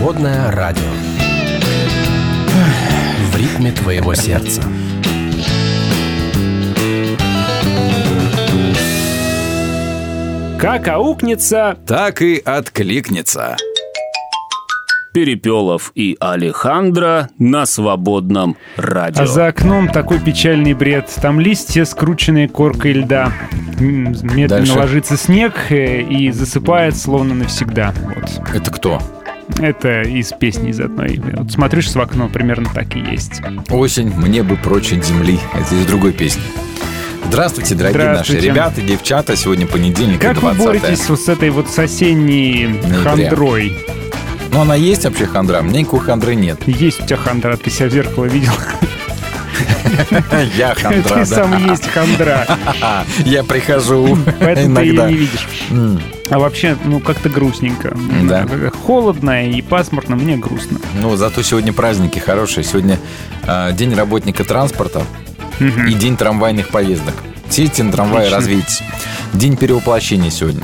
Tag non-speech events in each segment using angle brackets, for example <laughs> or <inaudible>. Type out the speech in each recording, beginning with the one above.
Свободное радио. В ритме твоего сердца. Как аукнется, Так и откликнется. Перепелов и Алехандро на свободном радио. А за окном такой печальный бред. Там листья, скрученные коркой льда. Медленно Дальше. ложится снег э, и засыпает словно навсегда. Вот. Это кто? Это из песни из одной. Вот смотришь в окно, примерно так и есть. Осень, мне бы прочь от земли. Это из другой песни. Здравствуйте, дорогие Здравствуйте. наши ребята, девчата. Сегодня понедельник, Как вы 20 боретесь вот с этой вот с осенней Ноября. хандрой? Ну, она есть вообще хандра? Мне никакой хандры нет. Есть у тебя хандра, ты себя в зеркало видел? Я хандра, Ты сам есть хандра, <laughs> Я прихожу поэтому ты ее иногда. не видишь. А вообще, ну, как-то грустненько. Да. Холодно и пасмурно, мне грустно. Ну, зато сегодня праздники хорошие. Сегодня а, день работника транспорта и день трамвайных поездок. Сидите на трамвае, развейтесь. День перевоплощения сегодня.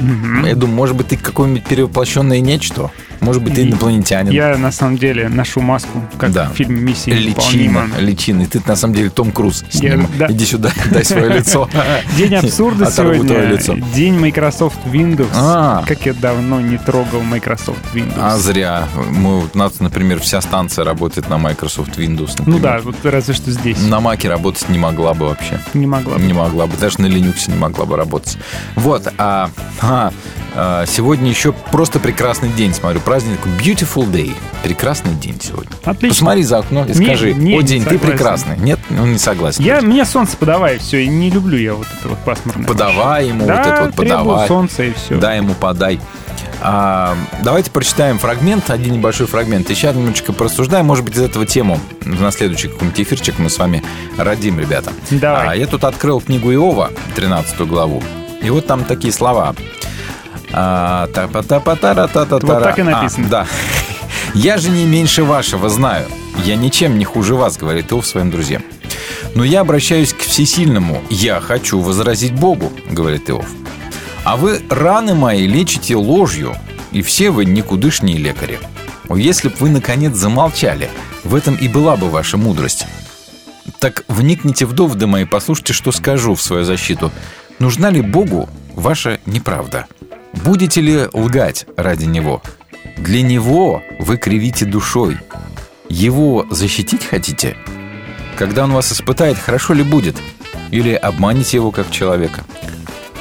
Я думаю, может быть, ты какое-нибудь перевоплощенное нечто? Может быть, ты инопланетянин? Я, на самом деле, ношу маску, как Да. в фильме «Миссия Личина, невыполнима». личина. И ты на самом деле Том Круз с Я- ним. да. Иди сюда, <laughs> дай свое лицо. <laughs> День абсурда <laughs> сегодня. День Microsoft Windows. А. Как я давно не трогал Microsoft Windows. А зря. Мы, у нас, например, вся станция работает на Microsoft Windows. ну да, вот разве что здесь. На Маке работать не могла бы вообще. Не могла. бы. Не могла бы, даже на Linux не могла бы работать. Вот, а, а, а, сегодня еще просто прекрасный день, смотрю, праздник Beautiful Day. Прекрасный день сегодня. Отлично. Посмотри за окно и Не- скажи, не, о, не день, ты согласен. прекрасный. Нет, он не согласен. Я, мне солнце подавай, все, и не люблю я вот это вот пасмурное. Подавай ему да, вот это вот, подавай. солнца и все. Дай ему подай. А, давайте прочитаем фрагмент, один небольшой фрагмент. Сейчас немножечко порассуждаем, может быть, из этого тему на следующий какой-нибудь эфирчик мы с вами родим, ребята. Давай. А, я тут открыл книгу Иова, 13 главу. И вот там такие слова. А, та-па-та-па-та-ра-та-та-та-ра. Вот так и написано. А, да. «Я же не меньше вашего знаю. Я ничем не хуже вас», — говорит Иов своим друзьям. «Но я обращаюсь к всесильному. Я хочу возразить Богу», — говорит Иов. «А вы раны мои лечите ложью, и все вы никудышние лекари. Если б вы, наконец, замолчали, в этом и была бы ваша мудрость. Так вникните в доводы мои, послушайте, что скажу в свою защиту. Нужна ли Богу ваша неправда? Будете ли лгать ради Него? Для Него вы кривите душой. Его защитить хотите? Когда Он вас испытает, хорошо ли будет? Или обманете Его как человека?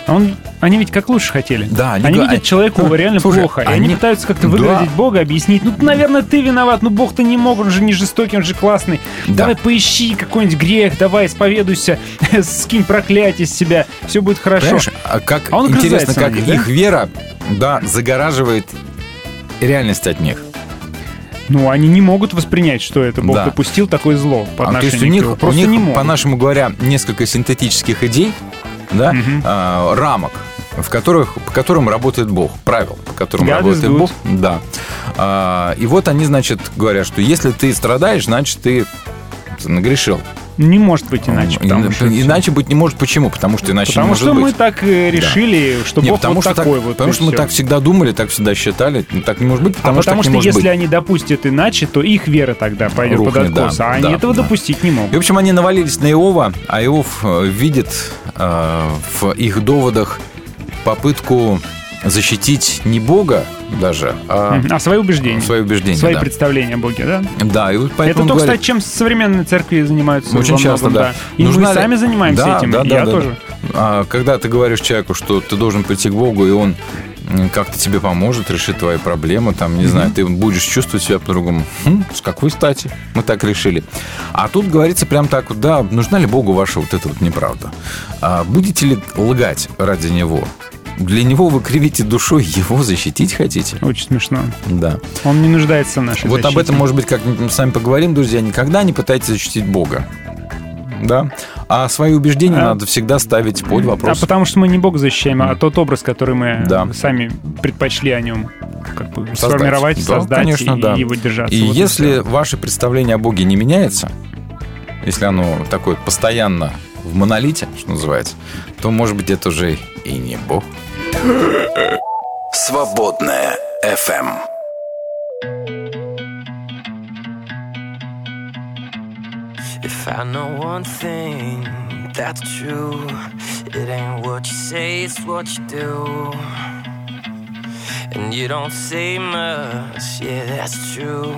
А Он, они ведь как лучше хотели. Да, они они, видят человеку реально Слушай, плохо. И они они- пытаются как-то Да. выгородить Бога, объяснить. Ну, наверное, ты виноват. Ну, Бог-то не мог, он же не жестокий, он же классный. Да. Давай поищи какой-нибудь грех, давай исповедуйся, <laughs> скинь проклятие с себя, все будет хорошо. Понимаешь, а как А он интересно, как них, да? их вера, да, загораживает реальность от них. Ну, они не могут воспринять, что это Бог Да. допустил такое зло по А, то есть у них, к Иову. у Просто них, не могут. по-нашему говоря, несколько синтетических идей, да, а, рамок, в которых, по которым работает Бог, правил, по которым is работает. Бог. Да. А, и вот они, значит, говорят, что если ты страдаешь, значит, ты нагрешил. Не может быть иначе. И- потому что иначе быть не может. Почему? Потому что иначе Потому не может что быть. мы так э, решили, что Не, Бог потому вот что такой так, вот. потому и что мы всё. так всегда думали, так всегда считали. Ну, Так не может быть, А потому, потому что, что, так не может если быть. они допустят иначе, то их вера тогда пойдет под Рухнет, да, откос, а они да, этого да. допустить не И, в могут. общем, они навалились на Иова, а Иов э, видит э, в их доводах попытку защитить не Бога даже, а. А свои убеждения, свои убеждения. свои да. представления о Боге, да? Да, и вот поэтому Это то, говорит, кстати, чем современные церкви занимаются Очень часто, многом, да. И Нужна мы ли- сами занимаемся Да, этим, да, да, я да. тоже. а, когда ты говоришь человеку, что ты должен прийти к Богу, и он как-то тебе поможет решить твои проблемы, там, не знаю, ты будешь чувствовать себя по-другому. Хм, с какой стати? Мы так решили. А тут говорится прям так вот, да, нужна ли Богу ваша вот эта вот неправда? А будете ли лгать ради Него? Для Него вы кривите душой, Его защитить хотите? Очень смешно. Да. Он не нуждается в нашей Вот об защите. этом, может быть, как мы с вами поговорим, друзья. Никогда не пытайтесь защитить Бога. Да? А свои убеждения А- надо всегда ставить под А вопрос. потому что мы не Бога защищаем, а тот образ, который мы Да. сами предпочли о нем как бы Создать. сформировать, Да, создать конечно, и да. его держаться. И Вот если всё. ваше представление о Боге не меняется, если оно такое постоянно в монолите, что называется, то, может быть, это уже и не Бог. Свободная FM. If I know one thing that's true, it ain't what you say, it's what you do. And you don't say much, yeah, that's true.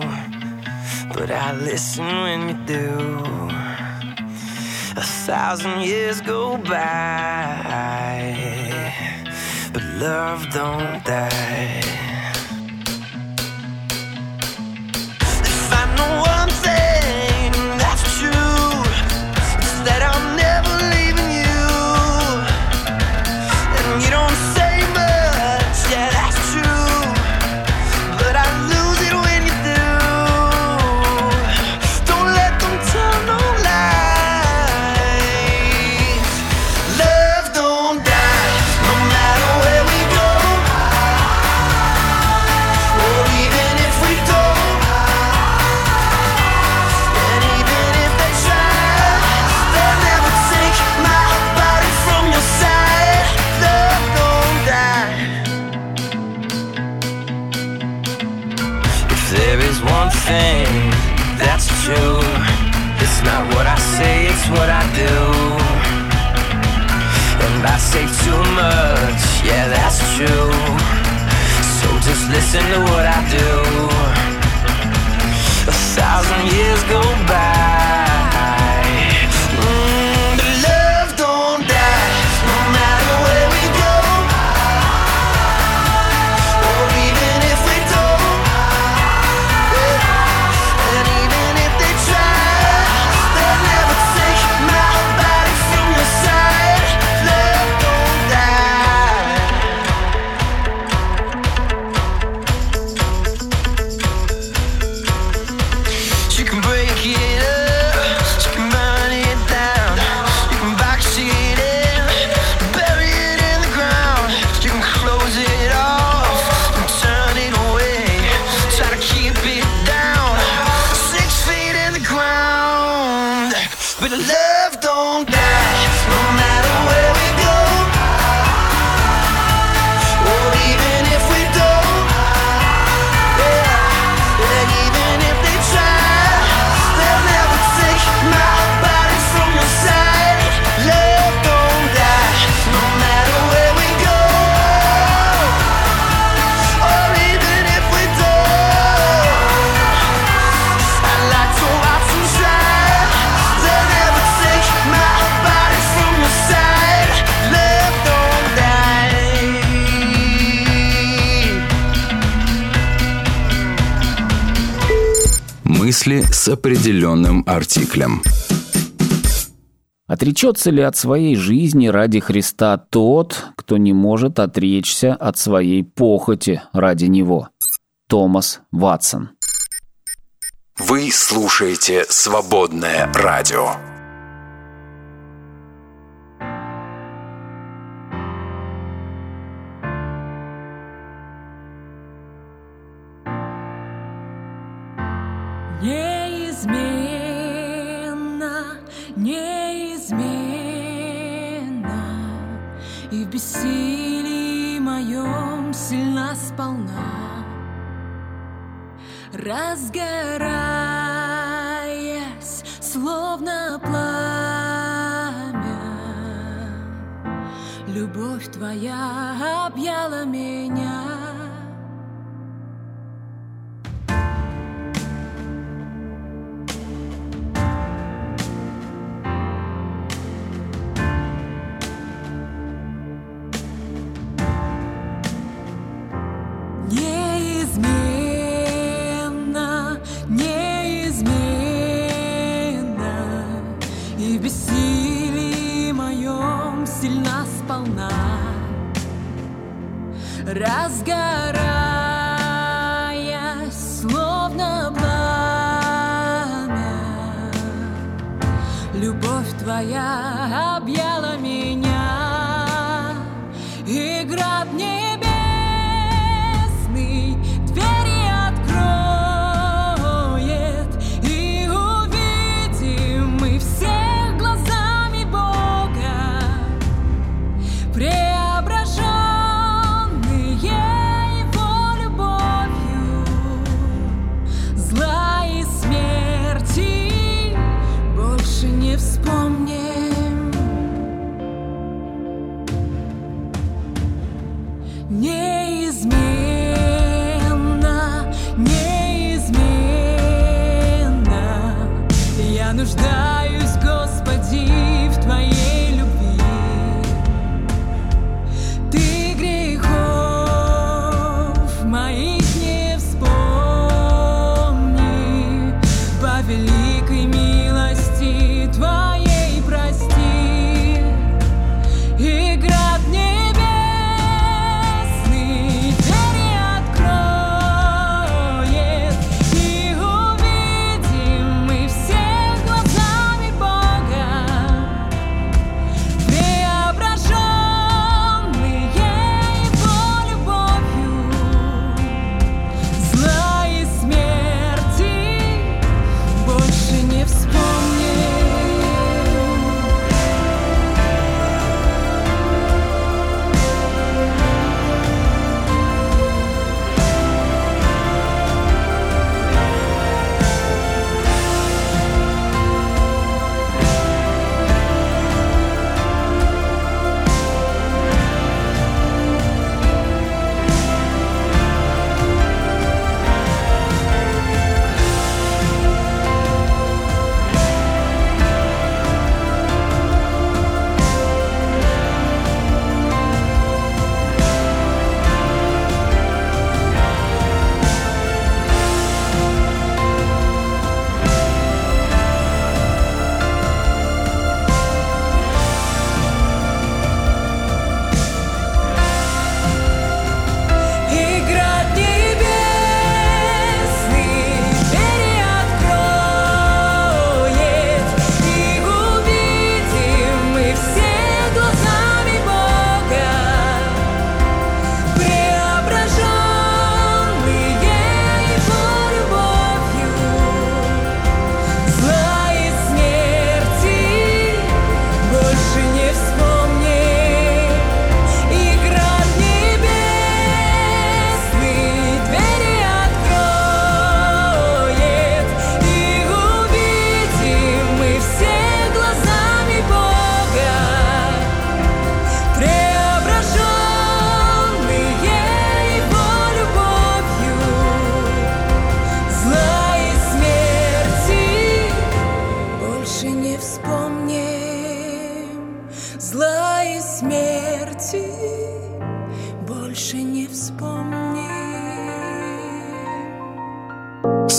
But I listen when you do. A thousand years go by love don't die. what I do. And I say too much, yeah, that's true. So just listen to what I do. A thousand years go by. определенным артиклем. Отречется ли от своей жизни ради Христа тот, кто не может отречься от своей похоти ради Него? Томас Ватсон. Вы слушаете «Свободное радио». бессилии моем сильна сполна, Разгораясь, словно пламя, Любовь твоя объяла меня. разгорать.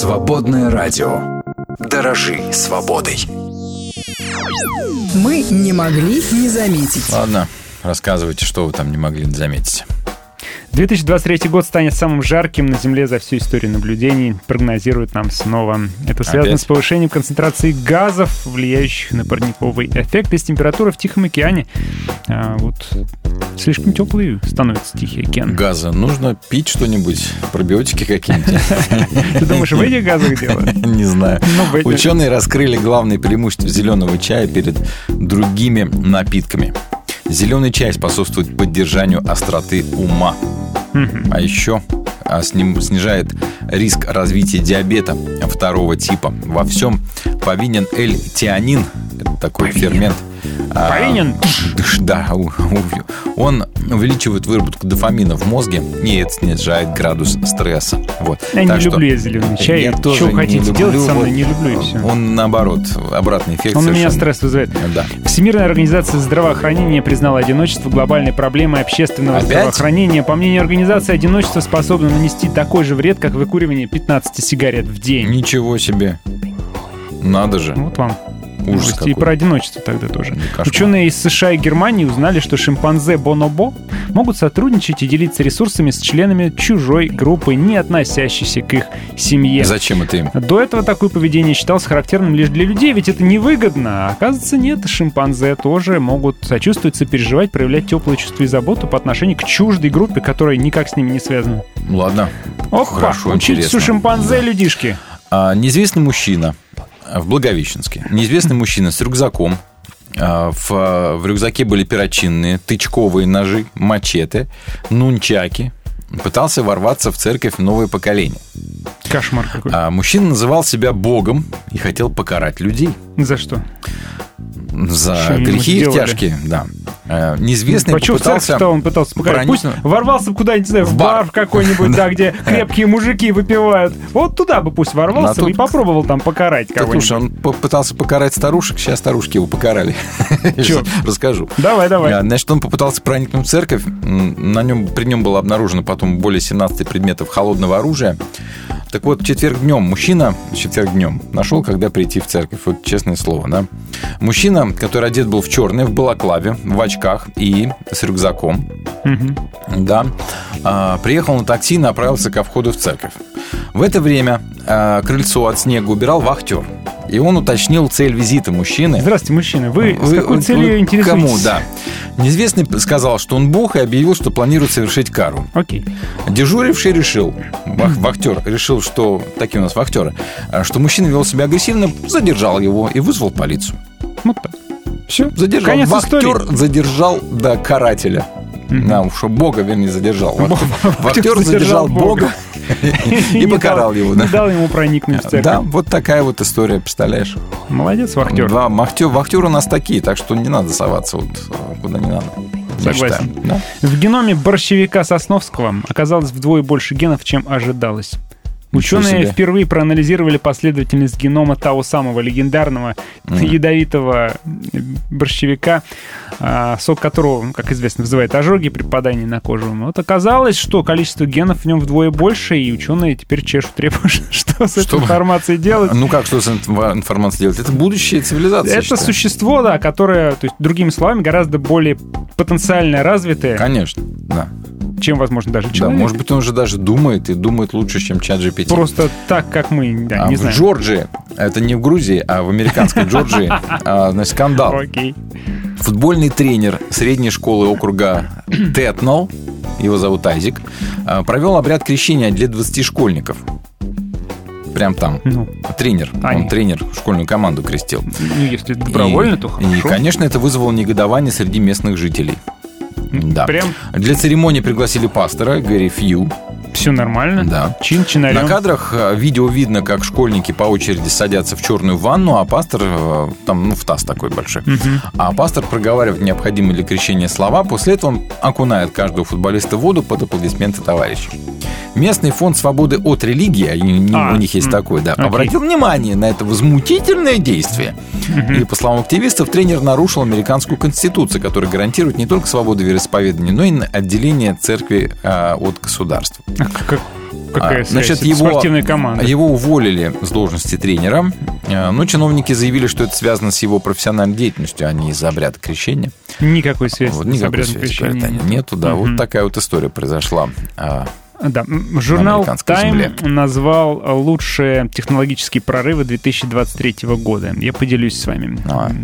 Свободное радио. Дорожи свободой. Мы не могли не заметить. Ладно, рассказывайте, что вы там не могли заметить. 2023 год станет самым жарким на Земле за всю историю наблюдений, прогнозируют нам снова. Это связано Опять? с повышением концентрации газов, влияющих на парниковый эффект, и с температурой в Тихом океане. А, вот слишком теплый становится Тихий океан. Газа. Нужно пить что-нибудь, пробиотики какие-нибудь. Ты думаешь, в этих газах дело? <laughs> Не знаю. Ну. Ученые раскрыли главные преимущества зеленого чая перед другими напитками. Зеленый чай способствует поддержанию остроты ума. А еще а, с ним снижает риск развития диабета второго типа. Во всем повинен L-тианин, это такой фермент. А, Повинен? дыш, <laughs> Да, он увеличивает выработку дофамина в мозге, и это снижает градус стресса. Вот. Я не Так что люблю я зеленый чай. я тоже Что не хотите люблю, делать со мной, вот, не люблю и все. Он наоборот, обратный эффект. Он у меня стресс вызывает. Да. Всемирная организация здравоохранения признала одиночество глобальной проблемой общественного Опять? здравоохранения. По мнению организации, одиночество способно нанести такой же вред, как выкуривание 15 сигарет в день. Ничего себе. Надо же. Вот вам. Ужас новости. И какой. про одиночество тогда тоже. Ученые из США и Германии узнали, что шимпанзе бонобо могут сотрудничать и делиться ресурсами с членами чужой группы, не относящейся к их семье. Зачем это им? До этого такое поведение считалось характерным лишь для людей, ведь это невыгодно. А оказывается, нет, шимпанзе тоже могут сочувствовать, сопереживать, проявлять теплое чувство и заботу по отношению к чуждой группе, которая никак с ними не связана. Ладно. Ох, Хорошо, учитесь интересно. у шимпанзе, людишки. А, неизвестный мужчина в Благовещенске. Неизвестный мужчина с рюкзаком. А, В, в рюкзаке были перочинные, тычковые ножи, мачете, нунчаки. Пытался ворваться в церковь новое поколение. Кошмар какой. А мужчина называл себя богом и хотел покарать людей За что? За Что грехи сделали? тяжкие. Да. А, Неизвестный Почему в попытался... церковь-то он пытался показать? Пусть проникнуть- ворвался куда-нибудь, не знаю, в бар, бар. какой-нибудь, да, <laughs> где крепкие мужики выпивают. Вот туда бы пусть ворвался А тут- и попробовал там покарать Да, слушай, кого-нибудь. он попытался покарать старушек, сейчас старушки его покарали. <laughs> Чё? Расскажу. Давай, давай. А, Значит, он попытался проникнуть в церковь. На нем, при нем было обнаружено потом более 17 предметов холодного оружия. Так вот, в четверг днем мужчина, в четверг днем, нашел, когда прийти в церковь. Вот честное слово, да. Мужчина, который одет был в черный, в балаклаве, в очках и с рюкзаком, да, а, приехал на такси и направился ко входу в церковь. В это время а, крыльцо от снега убирал вахтер. И он уточнил цель визита мужчины. Здравствуйте, мужчина. Вы, с Вы- какой вы- целью вы интересуетесь? Кому, да. Неизвестный сказал, что он бог и объявил, что планирует совершить кару. Окей. Дежуривший решил, вах- вахтер решил, что, такие у нас вахтеры, а, что мужчина вел себя агрессивно, задержал его и вызвал полицию. Вот так. Все, задержал. Конец Вахтер истории. задержал, да, карателя. Да, что Бога, вернее, задержал. Вахтер, <laughs> Вахтер задержал задержал Бога и покарал его. Не да. дал ему проникнуть в церковь. Да, вот такая вот история, представляешь? Молодец, вахтер. Да, вахтер, у нас такие, так что не надо соваться вот куда не надо. Согласен. да? В геноме борщевика Сосновского оказалось вдвое больше генов, чем ожидалось. Ученые впервые проанализировали последовательность генома того самого легендарного ядовитого борщевика, а, сок которого, ну, как известно, вызывает ожоги при попадании на кожу. Вот оказалось, что количество генов в нем вдвое больше, и ученые теперь чешут требуют, <laughs> что с этой Что? информацией делать. Ну как, что с инф- информацией делать? Это будущее цивилизации. Это считаю. существо, да, которое, то есть, другими словами, гораздо более потенциально развитое, Конечно, да. Чем, возможно, даже Да, человек. может быть, он уже даже думает и думает лучше, чем чат GPT. Просто так, как мы, да, А не в знаю. Джорджии, это не в Грузии, а в американской <laughs> Джорджии, а, значит, скандал. Окей. Футбольный тренер средней школы округа Тетнал, его зовут Айзик, а, провел обряд крещения для 20 школьников. Прям там. Ну, Тренер. Они. Он тренер школьную команду крестил. ну, если добровольно, И- то И, хорошо. конечно, это вызвало негодование среди местных жителей. Да. Прям Для церемонии пригласили пастора Гэри Фью. Все нормально. Да. Чин чинарем. На кадрах э, видео видно, как школьники по очереди садятся в черную ванну, а пастор э, там, ну, в таз такой большой. А пастор проговаривает необходимые для крещения слова. После этого он окунает каждого футболиста в воду под аплодисменты товарищей. Местный фонд свободы от религии, они- А, у них есть такой, да, окей. обратил внимание на это возмутительное действие. И, по словам активистов, тренер нарушил американскую конституцию, которая гарантирует не только свободу вероисповедания, но и отделение церкви а, от государства. А как- как- какая А? Значит, его, спортивная команда. его уволили с должности тренера, э, но чиновники заявили, что это связано с его профессиональной деятельностью, а не из-за обряда крещения. Никакой связи Вот, никакой связи, крещения говорят, нету, да. Мгм. Вот такая вот история произошла. А, Да, журнал Time земле. назвал лучшие технологические прорывы 2023 года. Я поделюсь с вами.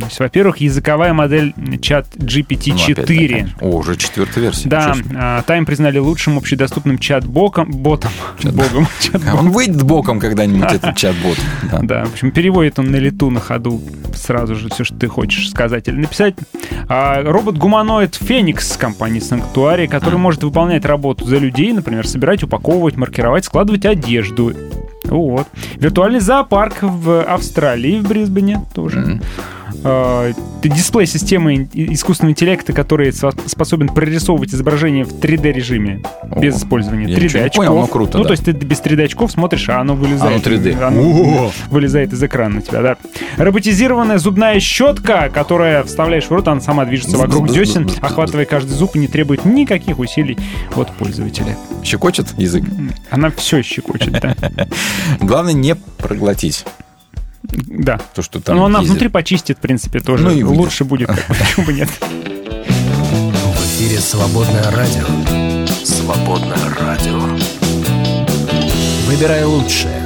Есть, во-первых, языковая модель чат ну, опять, да, GPT-4. конечно. О, уже четвертая версия. Да, себе. а, Time признали лучшим общедоступным чат-боком, ботом, <laughs> богом, А чат-боком. Он выйдет боком когда-нибудь, <laughs> этот чат-бот. Да. Да, в общем, переводит он на лету, на ходу сразу же все, что ты хочешь сказать или написать. А, робот-гуманоид Феникс компании Sanctuary, который может выполнять работу за людей, например, собирать, упаковывать, маркировать, складывать одежду. Вот. Виртуальный зоопарк в Австралии, в Брисбене тоже. Мгм. А, дисплей системы искусственного интеллекта, который со- способен прорисовывать изображение в 3D-режиме без использования я 3D ничего не очков. понял, но круто, ну, да. то есть ты без 3D очков смотришь, а оно вылезает. Оно 3D. Оно вылезает из экрана на тебя, да. Роботизированная зубная щетка, которая вставляешь в рот, она сама движется вокруг десен, охватывая каждый зуб и не требует никаких усилий от пользователя. Щекочет язык. Она все щекочет, да. <laughs> Главное не проглотить Да. то, что там Но она ездит. внутри почистит, в принципе, тоже. Ну и выйдет. Лучше будет. Почему бы нет? В эфире «Свободное радио». «Свободное радио». Выбирай лучшее.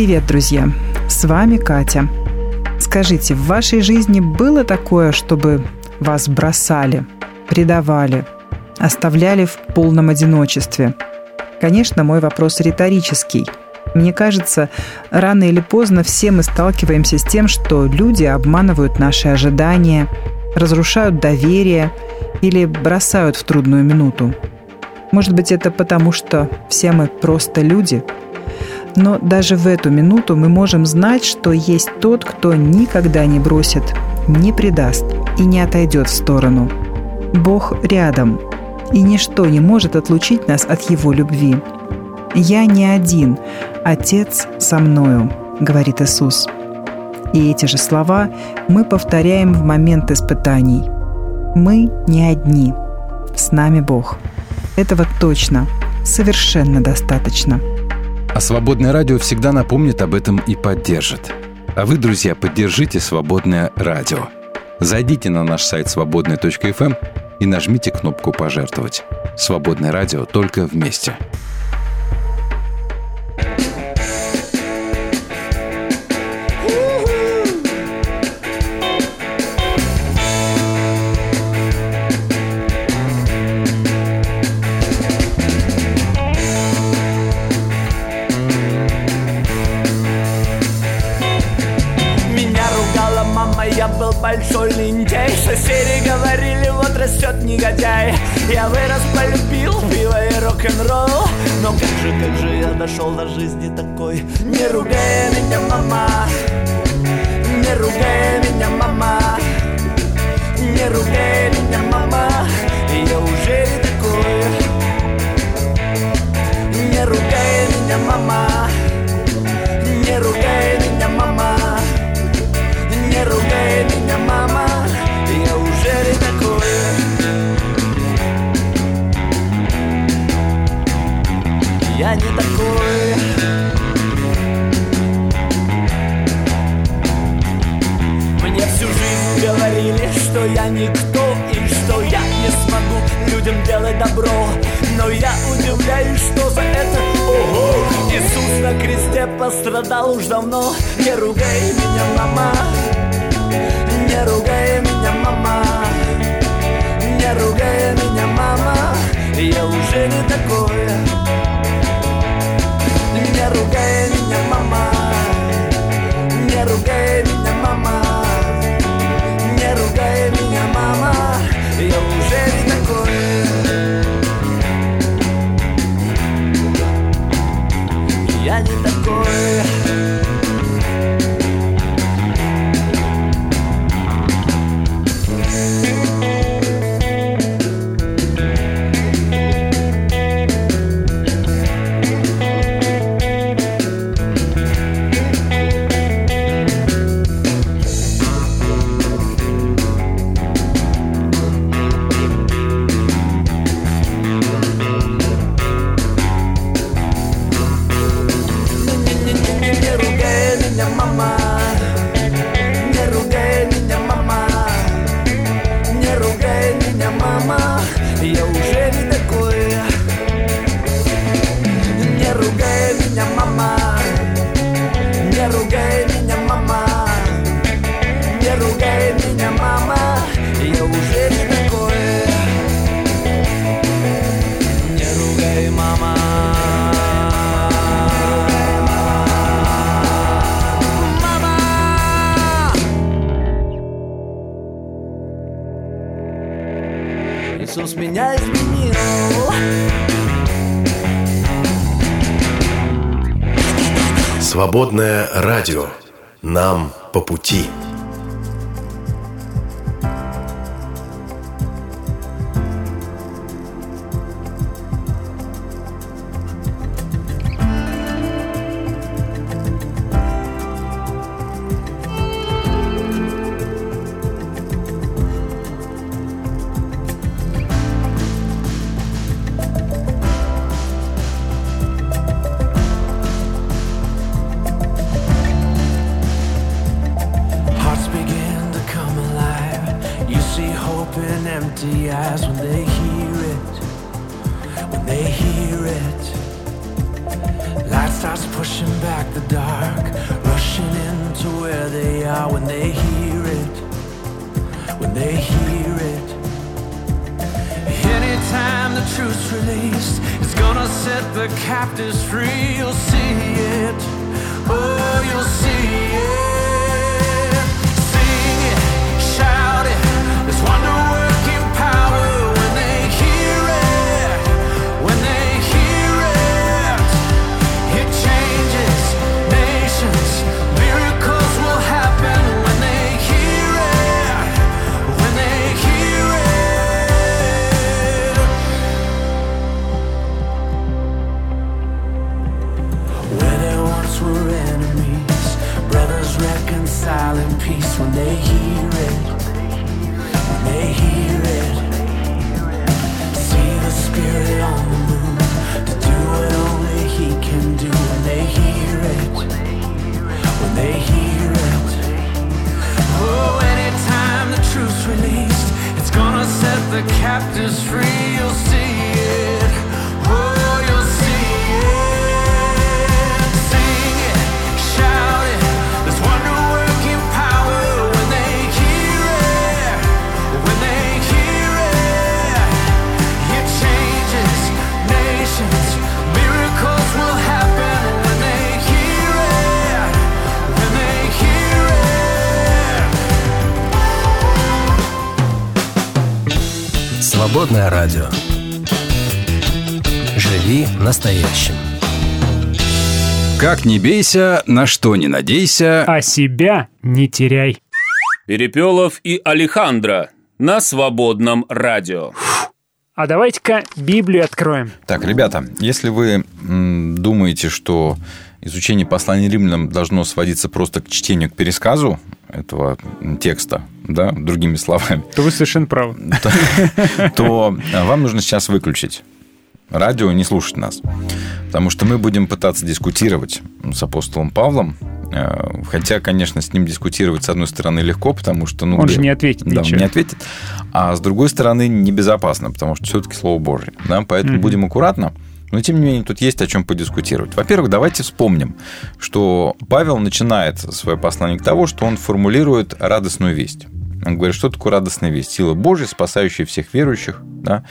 Привет, друзья! С вами Катя. Скажите, в вашей жизни было такое, чтобы вас бросали, предавали, оставляли в полном одиночестве? Конечно, мой вопрос риторический. Мне кажется, рано или поздно все мы сталкиваемся с тем, что люди обманывают наши ожидания, разрушают доверие или бросают в трудную минуту. Может быть, это потому, что все мы просто люди – но даже в эту минуту мы можем знать, что есть тот, кто никогда не бросит, не предаст и не отойдет в сторону. Бог рядом, и ничто не может отлучить нас от Его любви. «Я не один, Отец со мною», — говорит Иисус. И эти же слова мы повторяем в момент испытаний. Мы не одни. С нами Бог. Этого точно, совершенно достаточно. А Свободное радио всегда напомнит об этом и поддержит. А вы, друзья, поддержите Свободное радио. Зайдите на наш сайт свободный.фм и нажмите кнопку «Пожертвовать». Свободное радио только вместе. Я вырос, полюбил пиво и рок-н-ролл. Но как же, как же я дошел до жизни такой? Не ругай меня, мама. Не ругай меня, мама. Не ругай меня, мама. Я уже не такой. Не ругай меня, мама Я не такой. Мне всю жизнь говорили, что я никто и что я не смогу людям делать добро. Но я удивляюсь, что за это, ого, Иисус на кресте пострадал уж давно. Не ругай меня, мама, не ругай меня, мама Не ругай меня, мама Я уже не такой Не ругай меня, мама Свободное радио. Нам по пути. In peace when they hear it. When they hear it. See the spirit on the move to do what only he can do when they hear it. When they hear it. Oh, anytime the truth's released, it's gonna set the captives free. You'll see Свободное радио. Живи настоящим. Как не бейся, на что не надейся. А себя не теряй. Перепелов и Алехандро на свободном радио. А давайте-ка Библию откроем. Так, ребята, если вы м, думаете, что изучение послания римлянам должно сводиться просто к чтению, к пересказу этого текста, да, другими словами, То вы совершенно правы. <laughs> то, то вам нужно сейчас выключить радио и не слушать нас. Потому что мы будем пытаться дискутировать с апостолом Павлом. э, Хотя, конечно, с ним дискутировать, с одной стороны, легко, потому что... Ну, Он где- же не ответит Да, он ничего. не ответит. А с другой стороны, небезопасно, потому что все-таки Слово Божье. Да? Поэтому Мгм. будем аккуратно. Но, тем не менее, тут есть о чем подискутировать. Во-первых, давайте вспомним, что Павел начинает свое послание к того, что он формулирует радостную весть. Он говорит, что такое радостная весть? Сила Божья, спасающая всех верующих. Да?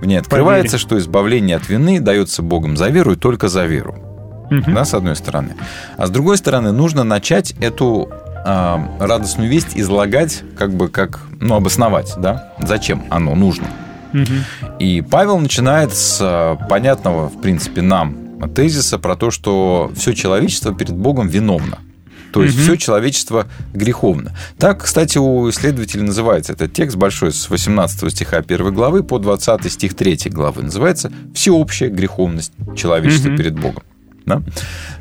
В ней открывается, вере. что избавление от вины дается Богом за веру и только за веру. Мгм. Да, с одной стороны. А с другой стороны, нужно начать эту а, радостную весть излагать, как бы как, ну, обосновать, да, зачем оно нужно. Мгм. И Павел начинает с а, понятного, в принципе, нам тезиса про то, что все человечество перед Богом виновно. То есть Мгм. все человечество греховно. Так, кстати, у исследователей называется этот текст большой с 18 стиха 1 главы по 20 стих 3 главы. Называется «Всеобщая греховность человечества Мгм. перед Богом». Да?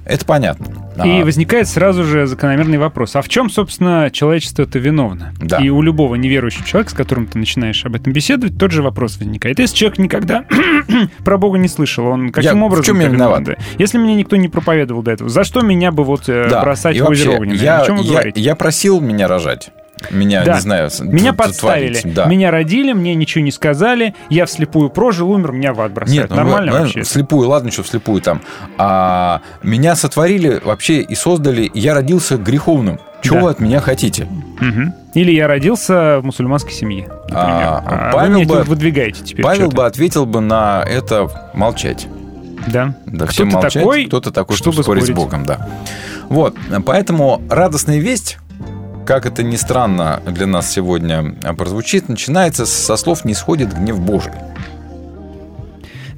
Это понятно. И А, возникает сразу же закономерный вопрос. А в чем, собственно, человечество это виновно? Да. И у любого неверующего человека, с которым ты начинаешь об этом беседовать, тот же вопрос возникает. Если человек никогда <clears throat> про Бога не слышал, он каким Я- в образом... чем я виноват? да? Если мне никто не проповедовал до этого, за что меня бы вот э, да. бросать И в озеро огненное? Я, я- я просил меня рожать. Меня, Да. не знаю, Меня т- подставили, творить. Да. меня родили, мне ничего не сказали, я вслепую прожил, умер, меня в ад бросают. Нет, ну, Нормально вы- вообще? Вслепую, ладно, что вслепую там. А меня сотворили вообще и создали, я родился греховным. Чего Да. вы от меня хотите? Мгм. Или я родился в мусульманской семье, например. А, А Павел вы бы- выдвигаете теперь Павел что-то. бы ответил бы на это молчать. Да. Да, Кто всем ты молчать, такой, кто-то такой, чтобы, чтобы спорить? с Богом, да. Вот, поэтому радостная весть, как это ни странно для нас сегодня а, прозвучит, начинается со слов «не сходит гнев Божий».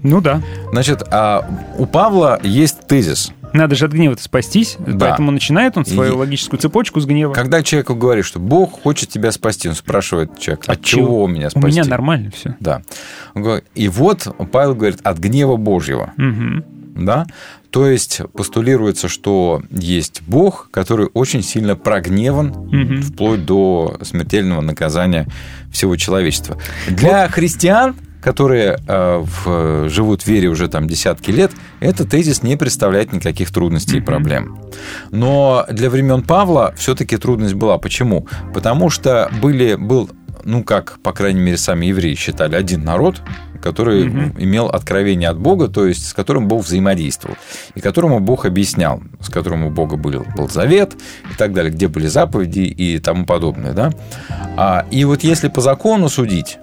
Ну да. Значит, а у Павла есть тезис. Надо же от гнева-то спастись, Да. поэтому начинает он свою И- логическую цепочку с гнева. Когда человеку говорит, что Бог хочет тебя спасти, он спрашивает человека, от, чего меня У спасти? меня нормально все. Да. И вот Павел говорит, от гнева Божьего. Да? То есть постулируется, что есть Бог, который очень сильно прогневан Мгм. вплоть до смертельного наказания всего человечества. Для христиан, которые э, в- живут в вере уже там десятки лет, этот тезис не представляет никаких трудностей и проблем. Но для времен Павла все-таки трудность была. Почему? Потому что были, был ну, как, по крайней мере, сами евреи считали, один народ, который имел откровение от Бога, то есть с которым Бог взаимодействовал, и которому Бог объяснял, с которым у Бога был, был завет и так далее, где были заповеди и тому подобное. Да? А, и вот если по закону судить,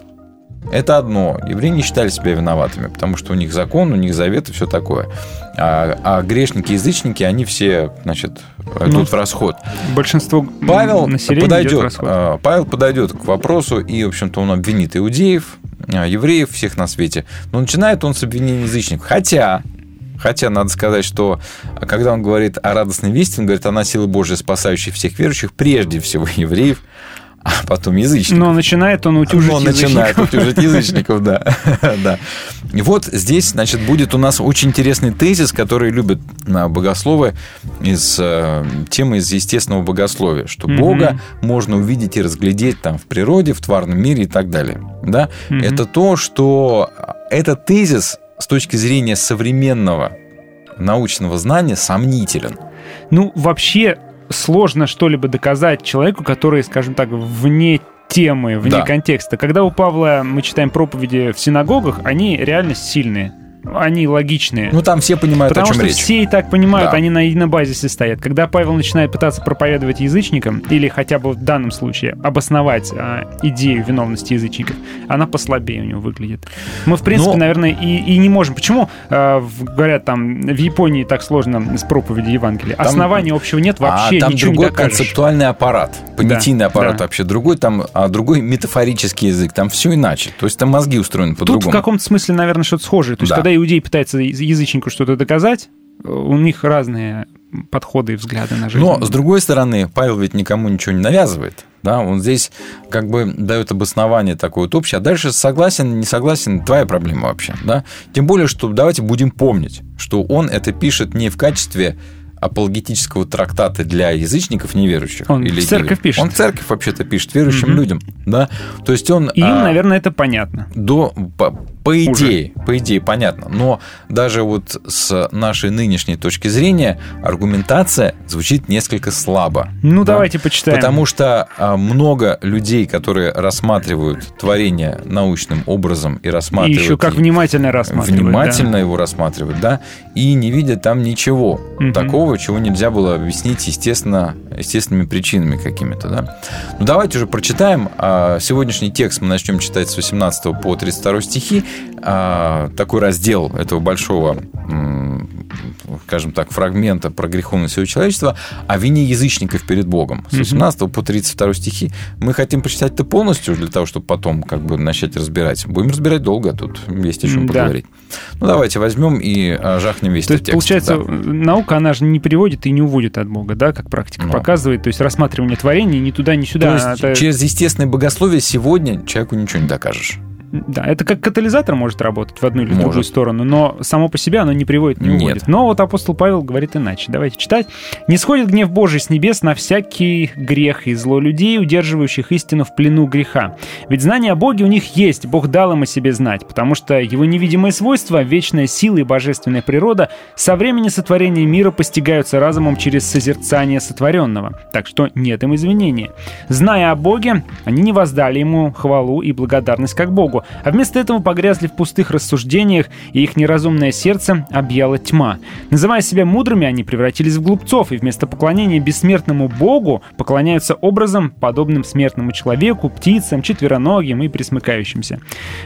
это одно. Евреи не считали себя виноватыми, потому что у них закон, у них завет и все такое. А, а грешники, язычники, они все, значит, идут Ну, в расход. Большинство Павел подойдет, а, Павел подойдет к вопросу, и, в общем-то, он обвинит иудеев, а, евреев, всех на свете. Но начинает он с обвинения язычников. Хотя, хотя надо сказать, что а, когда он говорит о радостной вести, он говорит, она сила Божия, спасающая всех верующих, прежде всего <laughs> евреев, а потом язычников. Но начинает он утюжить Он начинает язычников. <laughs> утюжить язычников, да. <laughs> да. И вот здесь, значит, будет у нас очень интересный тезис, который любят богословы из э, темы из естественного богословия, что Мгм. Бога можно увидеть и разглядеть там в природе, в тварном мире и так далее. Да? Мгм. Это то, что этот тезис с точки зрения современного научного знания сомнителен. Ну, вообще сложно что-либо доказать человеку, который, скажем так, вне темы, вне Да. контекста. Когда у Павла мы читаем проповеди в синагогах, они реально сильные. Они логичные. Ну, там все понимают, Потому о чем что речь. все и так понимают, Да. они на, на базисе стоят. Когда Павел начинает пытаться проповедовать язычникам, или хотя бы в данном случае обосновать а, идею виновности язычников, она послабее у него выглядит. Мы, в принципе, Но- наверное, и, и не можем. Почему, а, в- говорят, там, в Японии так сложно с проповедью Евангелия? Там- Основания общего нет, вообще а там ничего другой не докажешь. концептуальный аппарат, понятийный Да, аппарат да. вообще другой, там а другой метафорический язык, там все иначе. То есть там мозги устроены Тут в по-другому. каком-то смысле, наверное, что-то схожее. То есть, Да. когда иудей пытается яз- язычнику что-то доказать, у них разные подходы и взгляды на жизнь. Но, с другой стороны, Павел ведь никому ничего не навязывает. Да, он здесь как бы дает обоснование такое вот общее, а дальше согласен, не согласен, твоя проблема вообще. Да? Тем более, что давайте будем помнить, что он это пишет не в качестве апологетического трактата для язычников неверующих. Он в церковь пишет. Он церковь вообще-то пишет, верующим Мгм. людям. Да? То есть он... Им, а, наверное, это понятно. до, по, по Уже. идее, по идее, понятно. Но даже вот с нашей нынешней точки зрения аргументация звучит несколько слабо. Ну, Да. давайте почитаем. Потому что а, много людей, которые рассматривают творение научным образом и И рассматривают еще как и- внимательно рассматривать. внимательно его рассматривают, да, и не видят там ничего Мгм. такого, чего нельзя было объяснить естественно, естественными причинами какими-то, да. Ну, давайте уже прочитаем. А, Сегодняшний текст мы начнем читать с 18 по 32 стихи. А, Такой раздел этого большого, скажем так, фрагмента про греховность всего человечества о вине язычников перед Богом. С Мгм. 18 по 32 стихи. Мы хотим прочитать это полностью для того, чтобы потом как бы начать разбирать. Будем разбирать долго, тут есть о чем да. поговорить. Ну, давайте возьмем и а, жахнем весь То этот есть, текст. получается, Да. наука, она же не приводит и не уводит от Бога, да, как практика Ну. показывает. То есть рассматривание творений ни туда, ни сюда. То есть это- через естественное богословие сегодня человеку ничего не докажешь. Да, это как катализатор может работать в одну или в другую сторону, но само по себе оно не приводит, не Нет. уводит. Но вот апостол Павел говорит иначе. Давайте читать. «Не сходит гнев Божий с небес на всякий грех и зло людей, удерживающих истину в плену греха. Ведь знание о Боге у них есть, Бог дал им о себе знать, потому что его невидимые свойства, вечная сила и божественная природа со времени сотворения мира постигаются разумом через созерцание сотворенного. Так что нет им извинения. Зная о Боге, они не воздали ему хвалу и благодарность как Богу, а вместо этого погрязли в пустых рассуждениях, и их неразумное сердце объяла тьма. Называя себя мудрыми, они превратились в глупцов, и вместо поклонения бессмертному Богу поклоняются образом, подобным смертному человеку, птицам, четвероногим и присмыкающимся.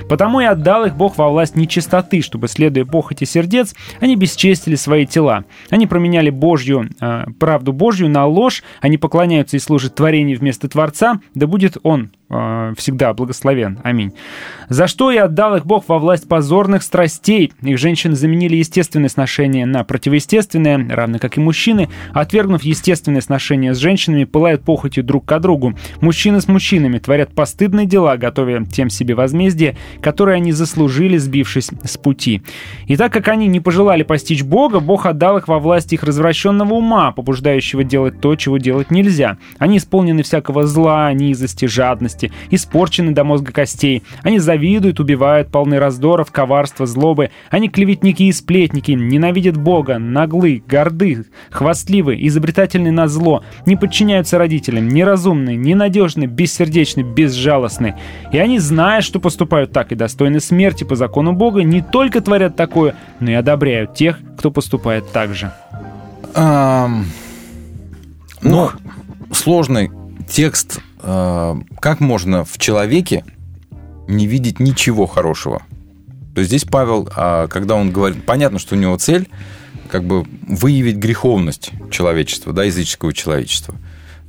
Потому и отдал их Бог во власть нечистоты, чтобы, следуя похоти сердец, они бесчестили свои тела. Они променяли Божью, э, правду Божью на ложь, они поклоняются и служат творению вместо Творца, да будет Он э, всегда благословен. Аминь. За что и отдал их Бог во власть позорных страстей. Их женщины заменили естественное сношение на противоестественное, равно как и мужчины, отвергнув естественное сношение с женщинами, пылают похотью друг к другу. Мужчины с мужчинами творят постыдные дела, готовя тем себе возмездие, которое они заслужили, сбившись с пути. И так как они не пожелали постичь Бога, Бог отдал их во власть их развращенного ума, побуждающего делать то, чего делать нельзя. Они исполнены всякого зла, низости, жадности, испорчены до мозга костей. Они завидуют завидуют, убивают, полны раздоров, коварства, злобы. Они клеветники и сплетники, ненавидят Бога, наглы, горды, хвастливы, изобретательны на зло, не подчиняются родителям, неразумны, ненадежны, бессердечны, безжалостны. И они, зная, что поступают так и достойны смерти по закону Бога, не только творят такое, но и одобряют тех, кто поступает так же. Ам, Ну, сложный текст. а, Как можно в человеке не видеть ничего хорошего? То есть здесь Павел, а, когда он говорит, понятно, что у него цель как бы выявить греховность человечества, да, языческого человечества.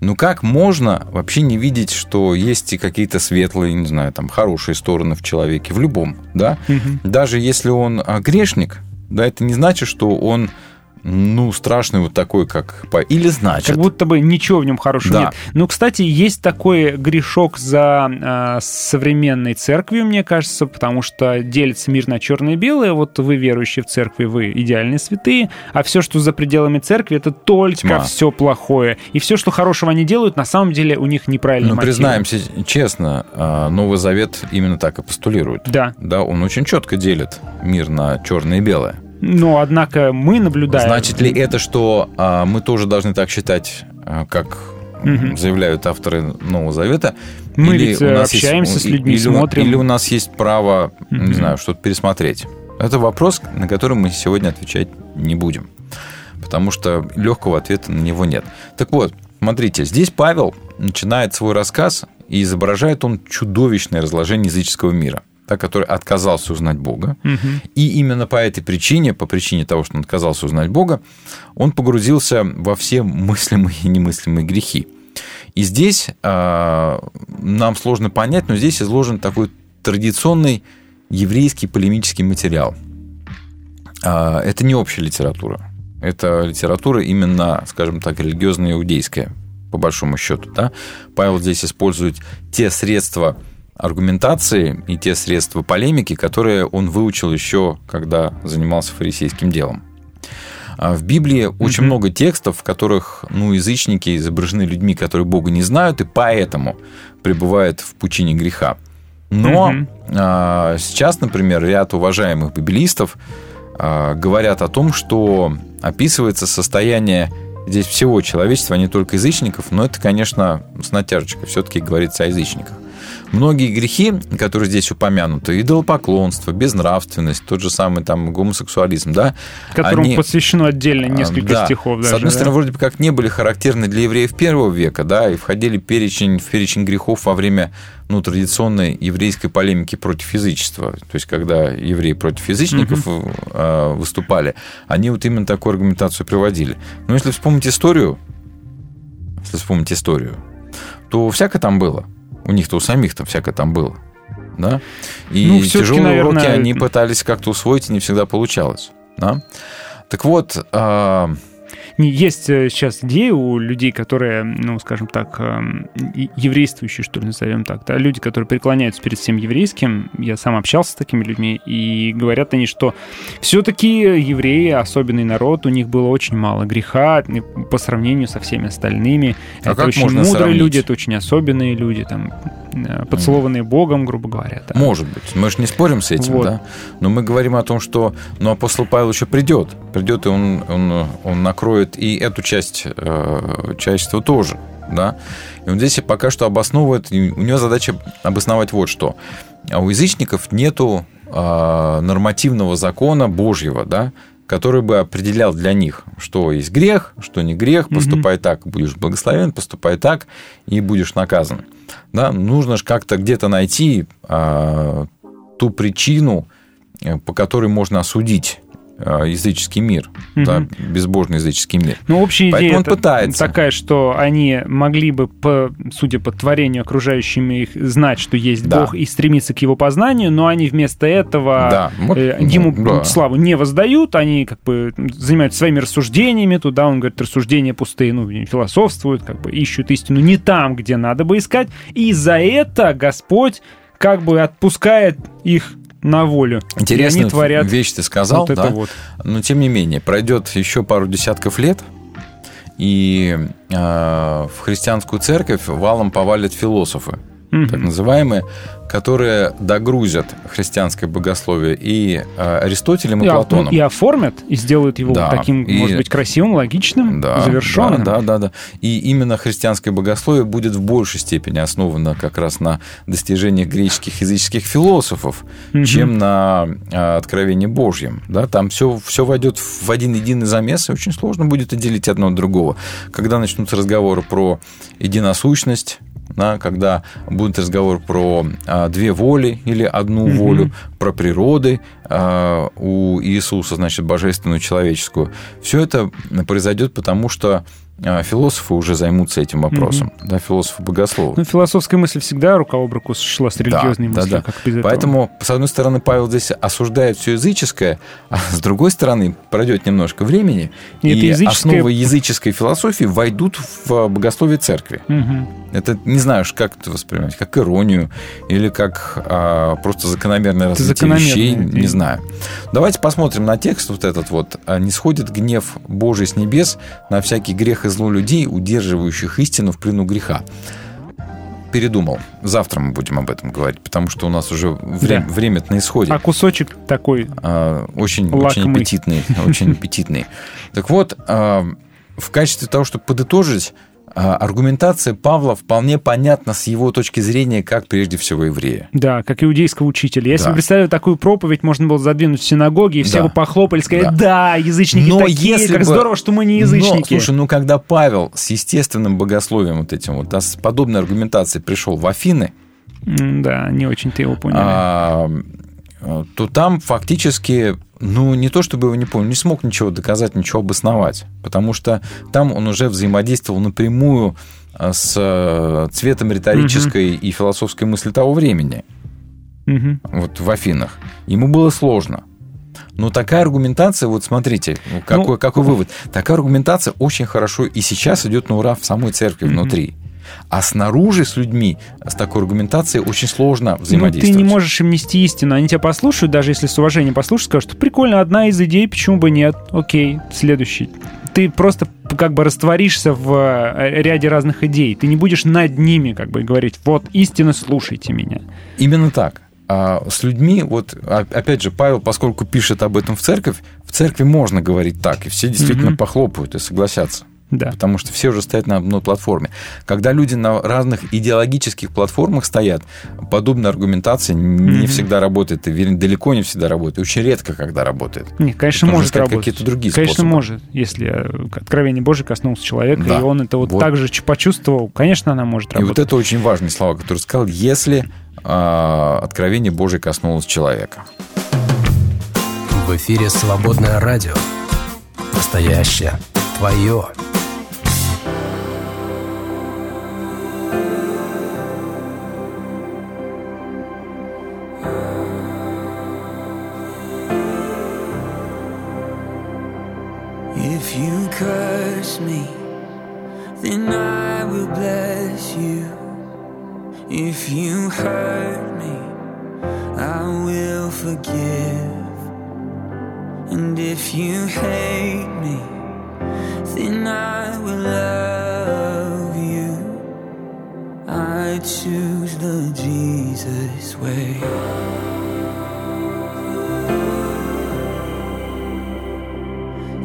Ну как можно вообще не видеть, что есть и какие-то светлые, не знаю, там, хорошие стороны в человеке, в любом, да? Даже если он а, грешник, да, это не значит, что он, ну, страшный вот такой, как... Или значит. Как будто бы ничего в нем хорошего Да. нет. Ну, кстати, есть такой грешок за а, современной церковью, мне кажется, потому что делится мир на черное и белое. Вот вы верующие в церкви, вы идеальные святые, а все, что за пределами церкви, это только Тьма. все плохое. И все, что хорошего они делают, на самом деле у них неправильный Ну, мотив. признаемся честно, а, Новый Завет именно так и постулирует. Да. Да, он очень четко делит мир на черное и белое. Но, однако, мы наблюдаем... Значит ли это, что а, мы тоже должны так считать, а, как Мгм. заявляют авторы Нового Завета? Мы ведь, э, общаемся с людьми, или, у- смотрим. Или у нас есть право, не Мгм. знаю, что-то пересмотреть? Это вопрос, на который мы сегодня отвечать не будем. Потому что легкого ответа на него нет. Так вот, смотрите, здесь Павел начинает свой рассказ, и изображает он чудовищное разложение языческого мира, да, который отказался узнать Бога. Мгм. И именно по этой причине, по причине того, что он отказался узнать Бога, он погрузился во все мыслимые и немыслимые грехи. И здесь а, нам сложно понять, но здесь изложен такой традиционный еврейский полемический материал. А, это не общая литература. Это литература именно, скажем так, религиозно-иудейская, по большому счету. Да? Павел здесь использует те средства аргументации и те средства полемики, которые он выучил еще, когда занимался фарисейским делом. А В Библии очень много текстов, в которых ну, язычники изображены людьми, которые Бога не знают, и поэтому пребывают в пучине греха. Но Мгм. а, сейчас, например, ряд уважаемых библистов а, говорят о том, что описывается состояние здесь всего человечества, а не только язычников, но это, конечно, с натяжечкой. Все-таки говорится о язычниках. Многие грехи, которые здесь упомянуты, идолопоклонство, безнравственность, тот же самый там гомосексуализм, да, Которому они- посвящено отдельно несколько а, да. стихов даже. С одной да? стороны, вроде бы как не были характерны для евреев первого века, да, и входили в перечень, в перечень грехов во время ну, традиционной еврейской полемики против язычества. То есть, когда евреи против язычников э, выступали, они вот именно такую аргументацию приводили. Но если вспомнить историю, если вспомнить историю, то всякое там было. У них-то, у самих-то всякое там было. Да? И Ну, тяжелые уроки наверное, они пытались как-то усвоить, и не всегда получалось. Да? Так вот, Не, Есть э, сейчас идея у людей, которые, ну, скажем так, эм, еврействующие, что ли, назовем так, да, люди, которые преклоняются перед всем еврейским, я сам общался с такими людьми, и говорят они, что все-таки евреи, особенный народ, у них было очень мало греха по сравнению со всеми остальными. А это как очень можно мудрые сравнить? люди, это очень особенные люди, там, э, поцелованные Богом, грубо говоря. да. Может быть. Мы же не спорим с этим, Вот. да? Но мы говорим о том, что ну, апостол Павел еще придет. Придет, и он, он, он накроет и эту часть э, человечества тоже. Да? И он здесь пока что обосновывает, у него задача обосновать вот что. А у язычников нету э, нормативного закона Божьего, да, который бы определял для них, что есть грех, что не грех, поступай так, будешь благословен, поступай так, и будешь наказан. Да? Нужно же как-то где-то найти а, ту причину, э, по которой можно осудить языческий мир, да, Мгм. безбожный языческий мир. Ну, общая идея Поэтому он это пытается. такая, что они могли бы, по, судя по творению окружающими их, знать, что есть Да. Бог и стремиться к его познанию, но они вместо этого Да, вот, э, ну, ему да. славу не воздают, они как бы занимаются своими рассуждениями, туда он говорит, рассуждения пустые, ну, философствуют, как бы ищут истину не там, где надо бы искать, и за это Господь как бы отпускает их на волю. и Интересную они творят вещь ты сказал, вот это да? вот. но тем не менее, пройдет еще пару десятков лет, и э, в христианскую церковь валом повалят философы. Мгм. так называемые, которые догрузят христианское богословие и э, Аристотелем, и, И, Платоном. и оформят, и сделают его Да, таким, и- может быть, красивым, логичным, Да, завершенным. Да, да, да, да. И именно христианское богословие будет в большей степени основано как раз на достижениях греческих языческих философов, Мгм. чем на а, откровении Божьем. Да, там все, все войдет в один единый замес, и очень сложно будет отделить одно от другого. Когда начнутся разговоры про единосущность, да, когда будет разговор про а, две воли или одну Мгм. волю, про природы а, у Иисуса, значит, божественную, человеческую. Все это произойдет потому, что философы уже займутся этим вопросом, да, философы-богословы. Ну, философская мысль всегда рука об руку шла с религиозной Да, да, мыслью. да. Как без этого? Поэтому, с одной стороны, Павел здесь осуждает все языческое, а с другой стороны, пройдет немножко времени, И это и языческое- основы языческой философии войдут в богословие церкви. Мгм. Это не знаю, как это воспринимать, как иронию или как а, просто закономерное Это развитие закономерное, вещей, и- не знаю. Давайте посмотрим на текст вот этот вот. А, «Не сходит гнев Божий с небес на всякий грех и зло людей, удерживающих истину в плену греха». Передумал. Завтра мы будем об этом говорить, потому что у нас уже время, Да. время на исходе. А кусочек такой А, очень, очень аппетитный, очень <laughs> аппетитный. Так вот, а, в качестве того, чтобы подытожить, аргументация Павла вполне понятна с его точки зрения, как прежде всего еврея. Да, как иудейского учителя. Я Да. себе представляю, такую проповедь можно было задвинуть в синагоге, и все Да. бы похлопали, сказали, Да. да, язычники Но такие, если как бы- здорово, что мы не Но, язычники. слушай, ну когда Павел с естественным богословием вот этим вот, да, с подобной аргументацией пришел в Афины, Да, не очень-то его поняли. а, а, то там фактически, ну, не то чтобы его не понял, не смог ничего доказать, ничего обосновать. Потому что там он уже взаимодействовал напрямую а, с а, цветом риторической и философской мысли того времени, Мгм. вот в Афинах. Ему было сложно. Но такая аргументация, вот смотрите, какой, Ну, какой вывод. Такая аргументация очень хорошо и сейчас идет на ура в самой церкви Мгм. внутри. А снаружи с людьми с такой аргументацией очень сложно Ну, ты взаимодействовать. не можешь им нести истину. Они тебя послушают, даже если с уважением послушают, скажут, что прикольно, одна из идей, почему бы нет. Окей, следующий. Ты просто как бы растворишься в э, ряде разных идей. Ты не будешь над ними как бы говорить, вот истина, слушайте меня. Именно так. А с людьми, вот а- опять же, Павел, поскольку пишет об этом в церковь, в церкви можно говорить так, и все действительно Мгм. похлопают и согласятся. Да. Потому что все уже стоят на одной платформе. Когда люди на разных идеологических платформах стоят, подобная аргументация не Мгм. всегда работает, и вернее, далеко не всегда работает, очень редко когда работает. Не, конечно, Нужно может работать. какие-то другие Конечно, способы. может. Если э, откровение Божие коснулось человека, Да. и он это вот, Вот. так же почувствовал, конечно, она может И вот работать. это очень важные слова, которые сказал, если а, откровение Божие коснулось человека. В эфире «Свободное радио». Настоящее. Твое. Curse me, then I will bless you. If you hurt me, I will forgive. And if you hate me, then I will love you. I choose the Jesus way.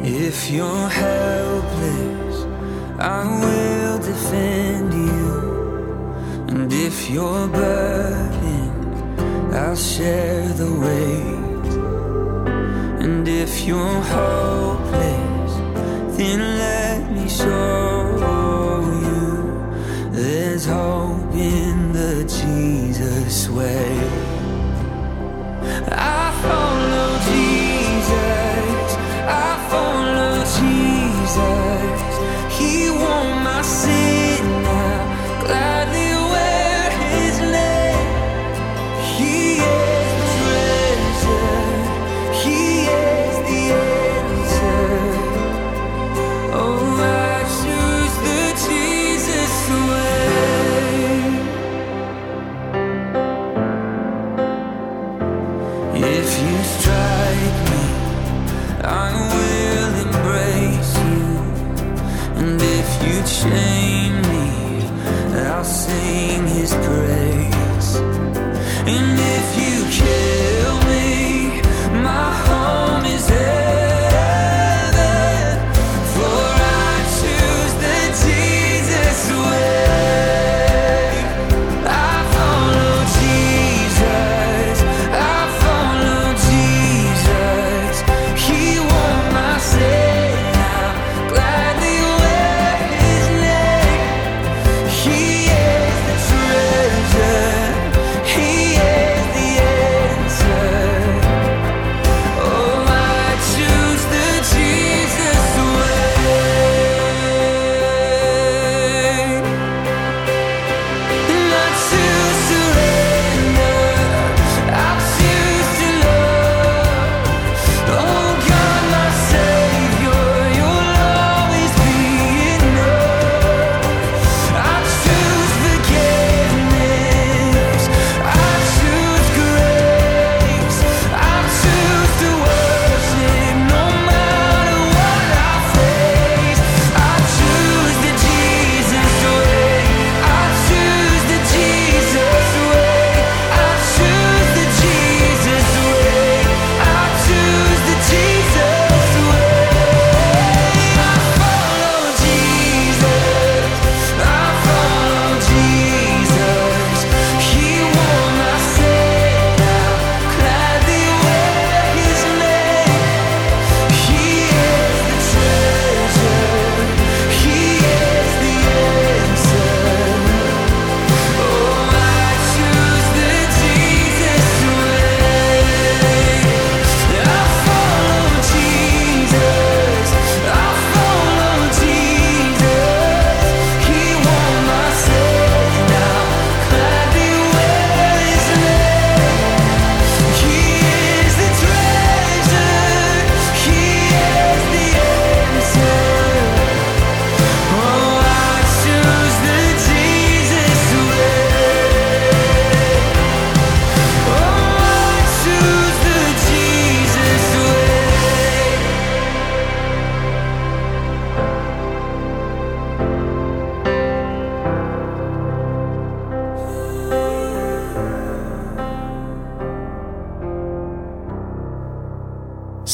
If you're helpless, I will defend you. And if you're burdened, I'll share the weight. And if you're hopeless, then let me show you there's hope in the Jesus way. I follow Jesus. Follow Jesus.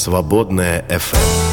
Свободная FM.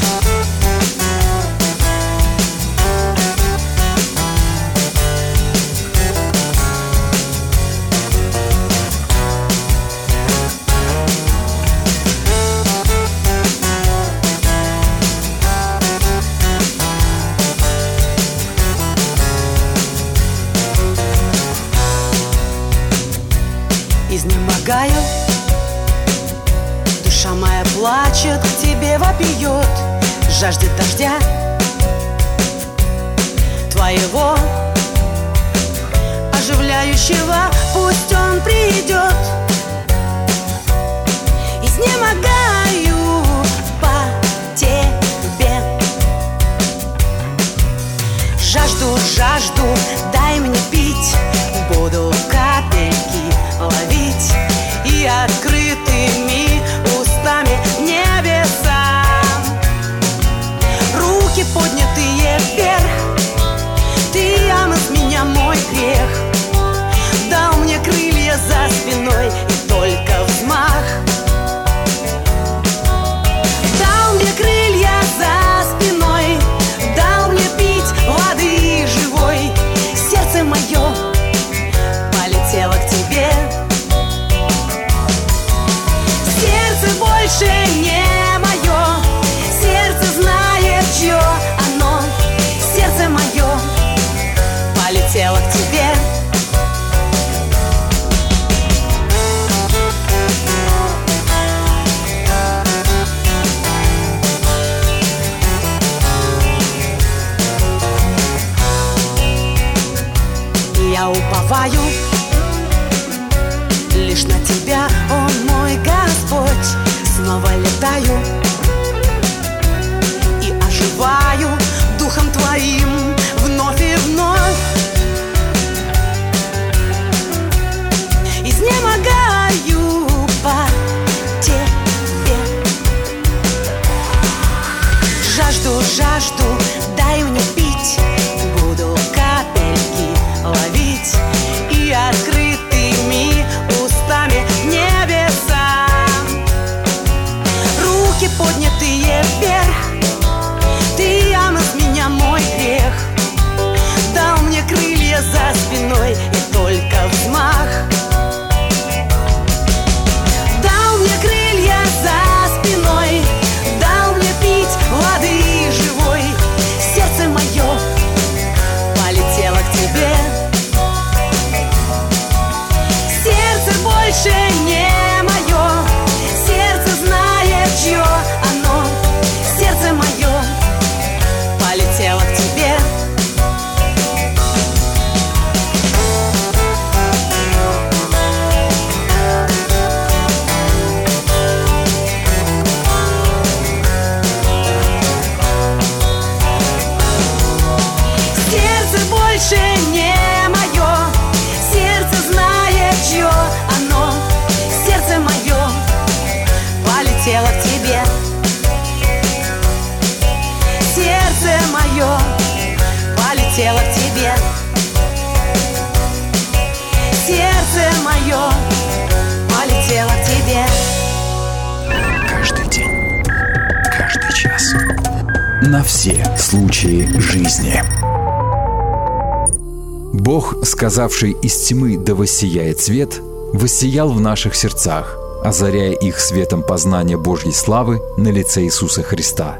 сказавший «из тьмы да воссияет свет», воссиял в наших сердцах, озаряя их светом познания Божьей славы на лице Иисуса Христа.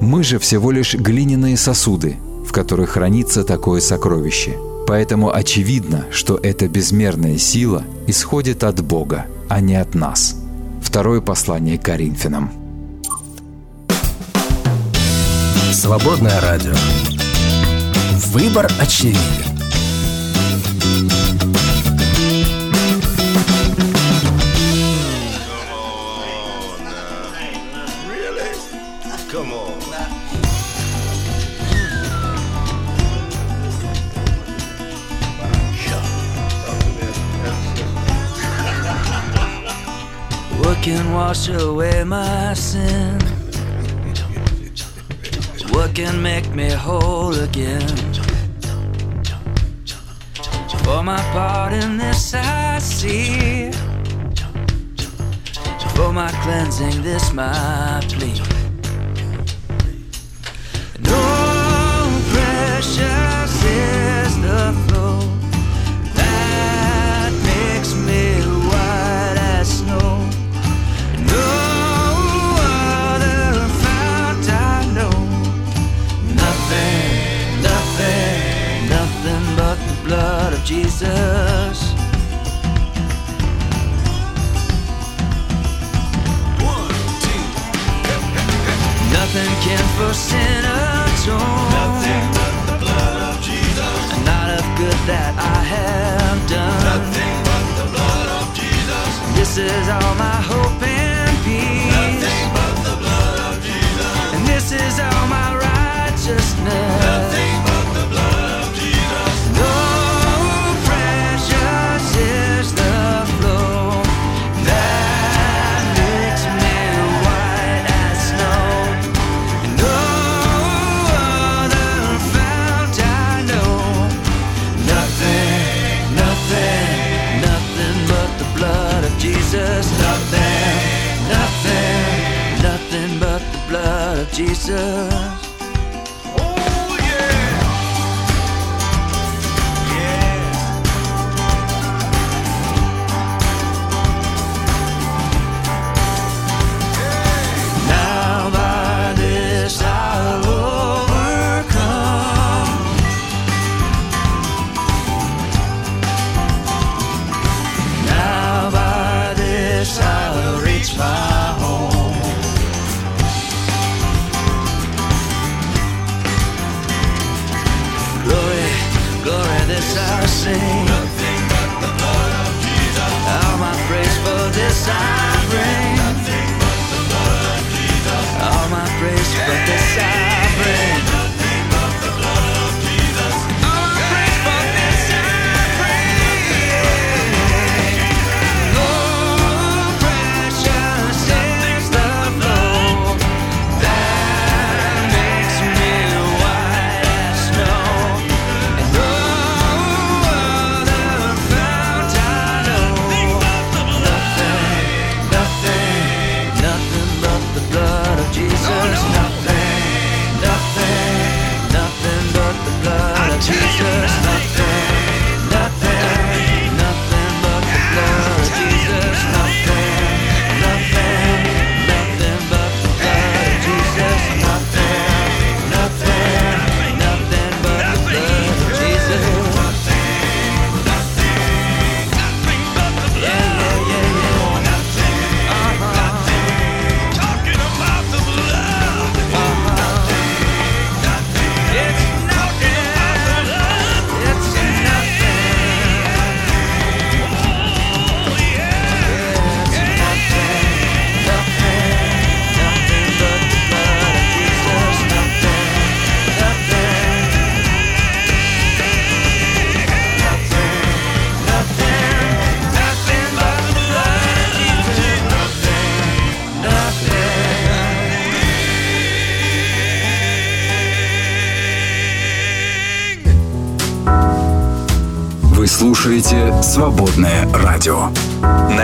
Мы же всего лишь глиняные сосуды, в которых хранится такое сокровище. Поэтому очевидно, что эта безмерная сила исходит от Бога, а не от нас. Второе послание Коринфянам. Свободное радио. Выбор очевиден. can wash away my sin? What can make me whole again? For my part in this I see. For my cleansing, this my plea. No precious is the. Blood of Jesus. Nothing can for sin atone. Nothing but the blood of Jesus. And not of good that I have done. Nothing but the blood of Jesus. This is all my hope and peace. Nothing but the blood of Jesus. And this is all my righteousness. 着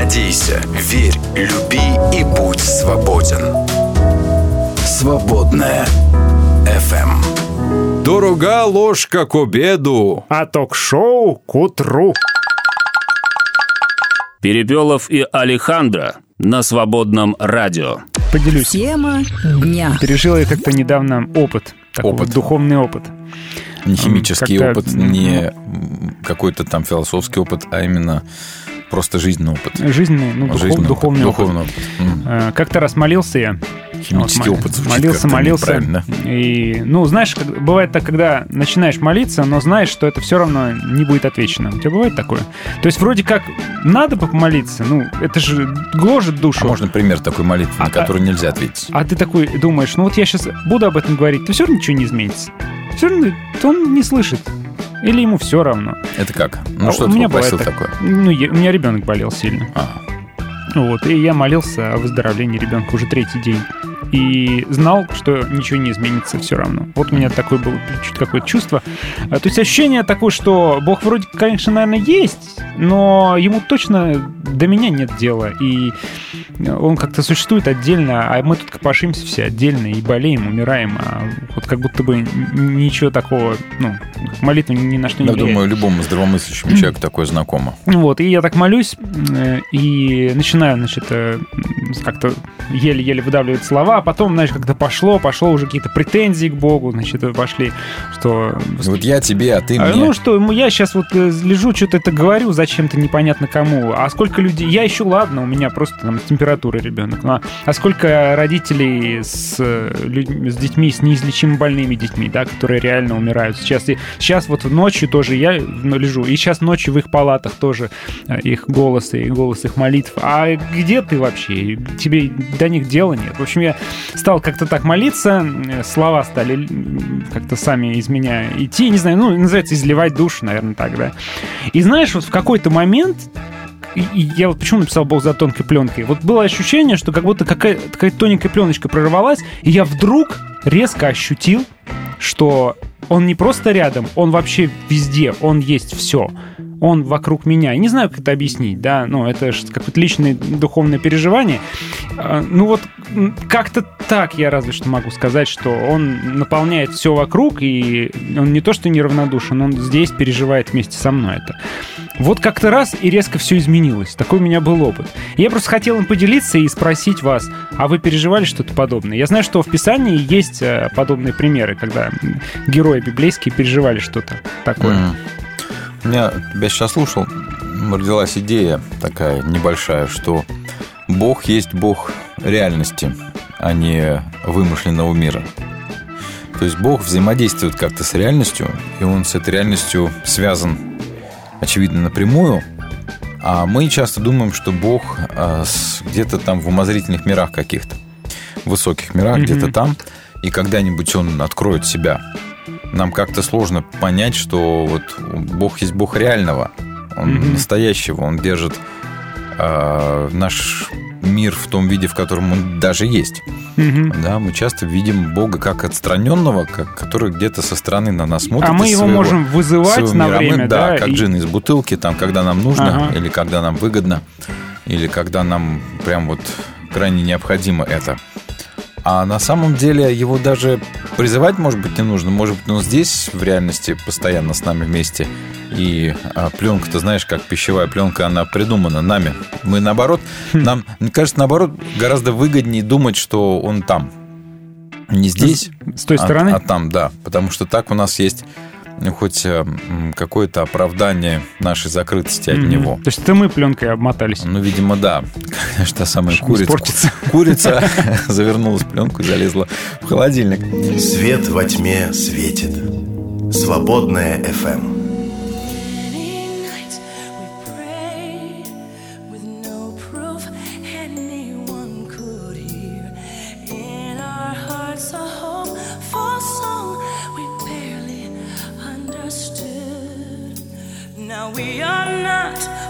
Надейся, верь, люби и будь свободен. «Свободное FM. Дорога ложка к обеду. А ток-шоу к утру. Перепелов и Алехандро на свободном радио. Поделюсь. Тема дня. Пережил я как-то недавно опыт. Такой Опыт. вот духовный опыт. Не химический опыт, не какой-то там философский опыт, а именно просто жизненный опыт. Жизненный, ну, духов- Жизненный духовный опыт. Духовный опыт. М. Э, Как-то раз молился я. Химический Вот, опыт звучит Молился, молился. И, ну, знаешь, как- бывает так, когда начинаешь молиться, но знаешь, что это все равно не будет отвечено. У тебя бывает такое? То есть вроде как надо помолиться, ну, это же гложет душу. А можно пример такой молитвы, на А- который нельзя ответить? А ты такой думаешь, ну вот я сейчас буду об этом говорить, то все равно ничего не изменится. Все равно он не слышит. Или ему все равно. Это как? Ну, А что у ты меня попросил так. такое? Ну, я- у меня ребенок болел сильно. А, Вот, и я молился о выздоровлении ребенка уже третий день. И знал, что ничего не изменится все равно. Вот у меня такое было чуть какое-то чувство. А, То есть ощущение такое, что Бог вроде, конечно, наверное, есть, но ему точно до меня нет дела. И он как-то существует отдельно, а мы тут копошимся все отдельно и болеем, умираем. А вот как будто бы ничего такого, ну, молитва ни на что не Я влияет. думаю, любому здравомыслящему <clears throat> человеку такое знакомо. Вот, и я так молюсь, э, и начинаю, значит, э, как-то еле-еле выдавливать слова, а потом, знаешь, как-то пошло, пошло уже какие-то претензии к Богу, значит, пошли, что... Вот я тебе, а ты А, мне. Ну что, я сейчас вот э, лежу, что-то это говорю зачем-то непонятно кому. А сколько людей... Я еще ладно, у меня просто там температура ребенок. Ну, а, а сколько родителей с, э, с детьми, с неизлечимо больными детьми, да, которые реально умирают. Сейчас, и, сейчас вот ночью тоже я ну, лежу, и сейчас ночью в их палатах тоже э, их голосы, и голос их молитв. А где ты вообще? Тебе до них дела нет. В общем, я стал как-то так молиться, слова стали как-то сами из меня идти, не знаю, ну, называется изливать душу, наверное, так, да. И знаешь, вот в какой-то момент и, я вот почему написал «Бог за тонкой пленкой»? Вот было ощущение, что как будто какая- какая-то тоненькая пленочка прорвалась, и я вдруг резко ощутил, что он не просто рядом, он вообще везде, он есть все. Он вокруг меня. Я не знаю, как это объяснить, да, ну, это какое-то личное духовное переживание. А, Ну вот как-то так я разве что могу сказать, что он наполняет все вокруг, и он не то что неравнодушен, он здесь переживает вместе со мной это. Вот как-то раз и резко все изменилось. Такой у меня был опыт. Я просто хотел им поделиться и спросить вас, а вы переживали что-то подобное? Я знаю, что в Писании есть э, подобные примеры, когда герои библейские переживали что-то такое. М. Я тебя сейчас слушал, родилась идея такая небольшая, что Бог есть Бог реальности, а не вымышленного мира. То есть Бог взаимодействует как-то с реальностью, и Он с этой реальностью связан, очевидно, напрямую, а мы часто думаем, что Бог с- где-то там в умозрительных мирах каких-то, высоких мирах, Мгм. где-то там, и когда-нибудь Он откроет себя. Нам как-то сложно понять, что вот Бог есть Бог реального, Он Мгм. настоящего, Он держит а, наш мир в том виде, в котором он даже есть. Мгм. Да, мы часто видим Бога как отстраненного, как, который где-то со стороны на нас смотрит. А мы его своего- можем вызывать на мира. Мы, время, да, да, как и- джин из бутылки, там, когда нам нужно, Ага. или когда нам выгодно, или когда нам прям вот крайне необходимо это. А на самом деле его даже призывать, может быть, не нужно. Может быть, он здесь в реальности постоянно с нами вместе. И а, пленка, ты знаешь, как пищевая пленка, она придумана нами. Мы наоборот, Хм. нам, мне кажется, наоборот, гораздо выгоднее думать, что он там. Не здесь, С той а- стороны? а там, да. Потому что так у нас есть хоть э, какое-то оправдание нашей закрытости от него. То есть это мы пленкой обмотались. Ну, видимо, да. Конечно, <laughs> та самая Чтобы курица. <laughs> Курица <laughs> завернулась в пленку и залезла в холодильник. Свет во тьме светит. Свободная. FM. Not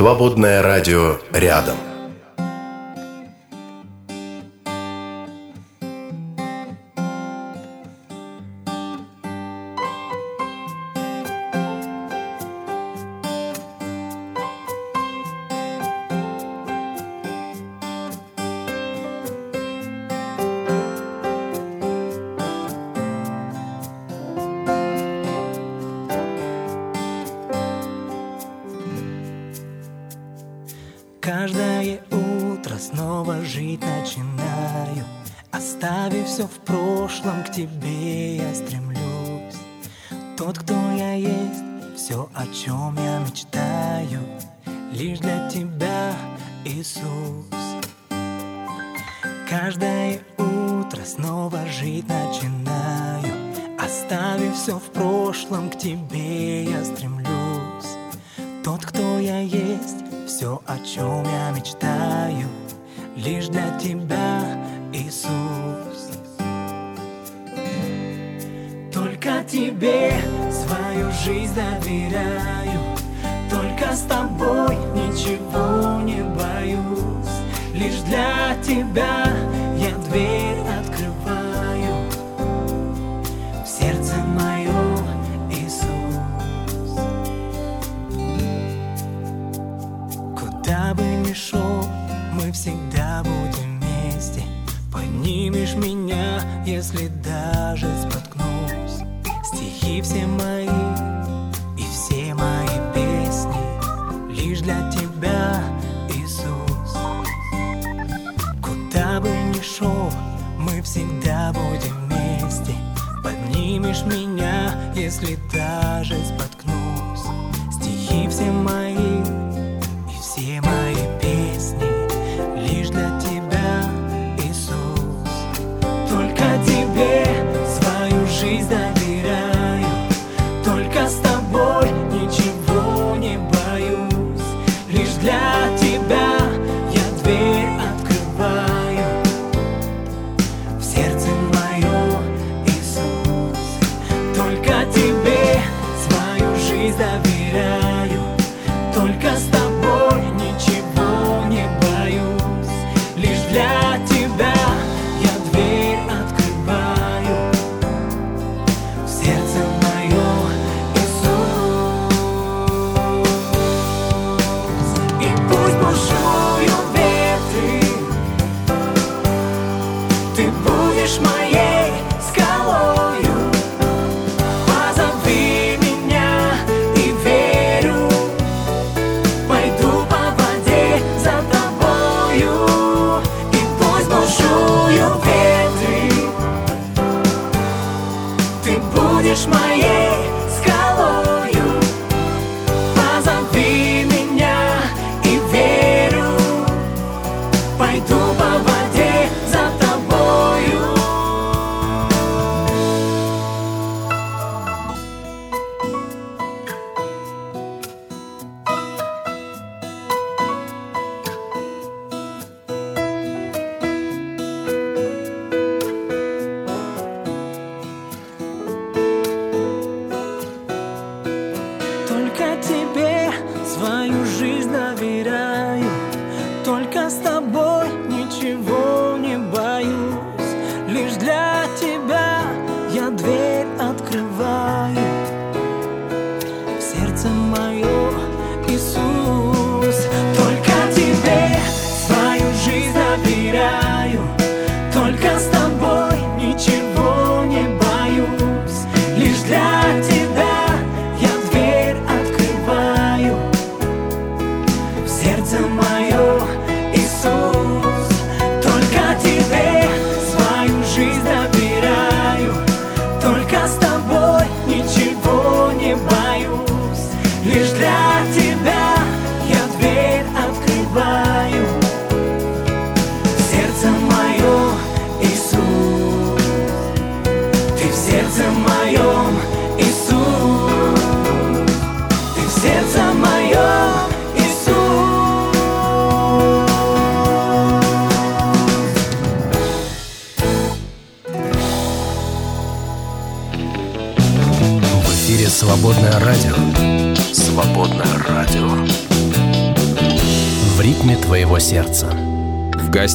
Свободное радио рядом. Каждое утро снова жить начинаю Оставив все в прошлом к тебе.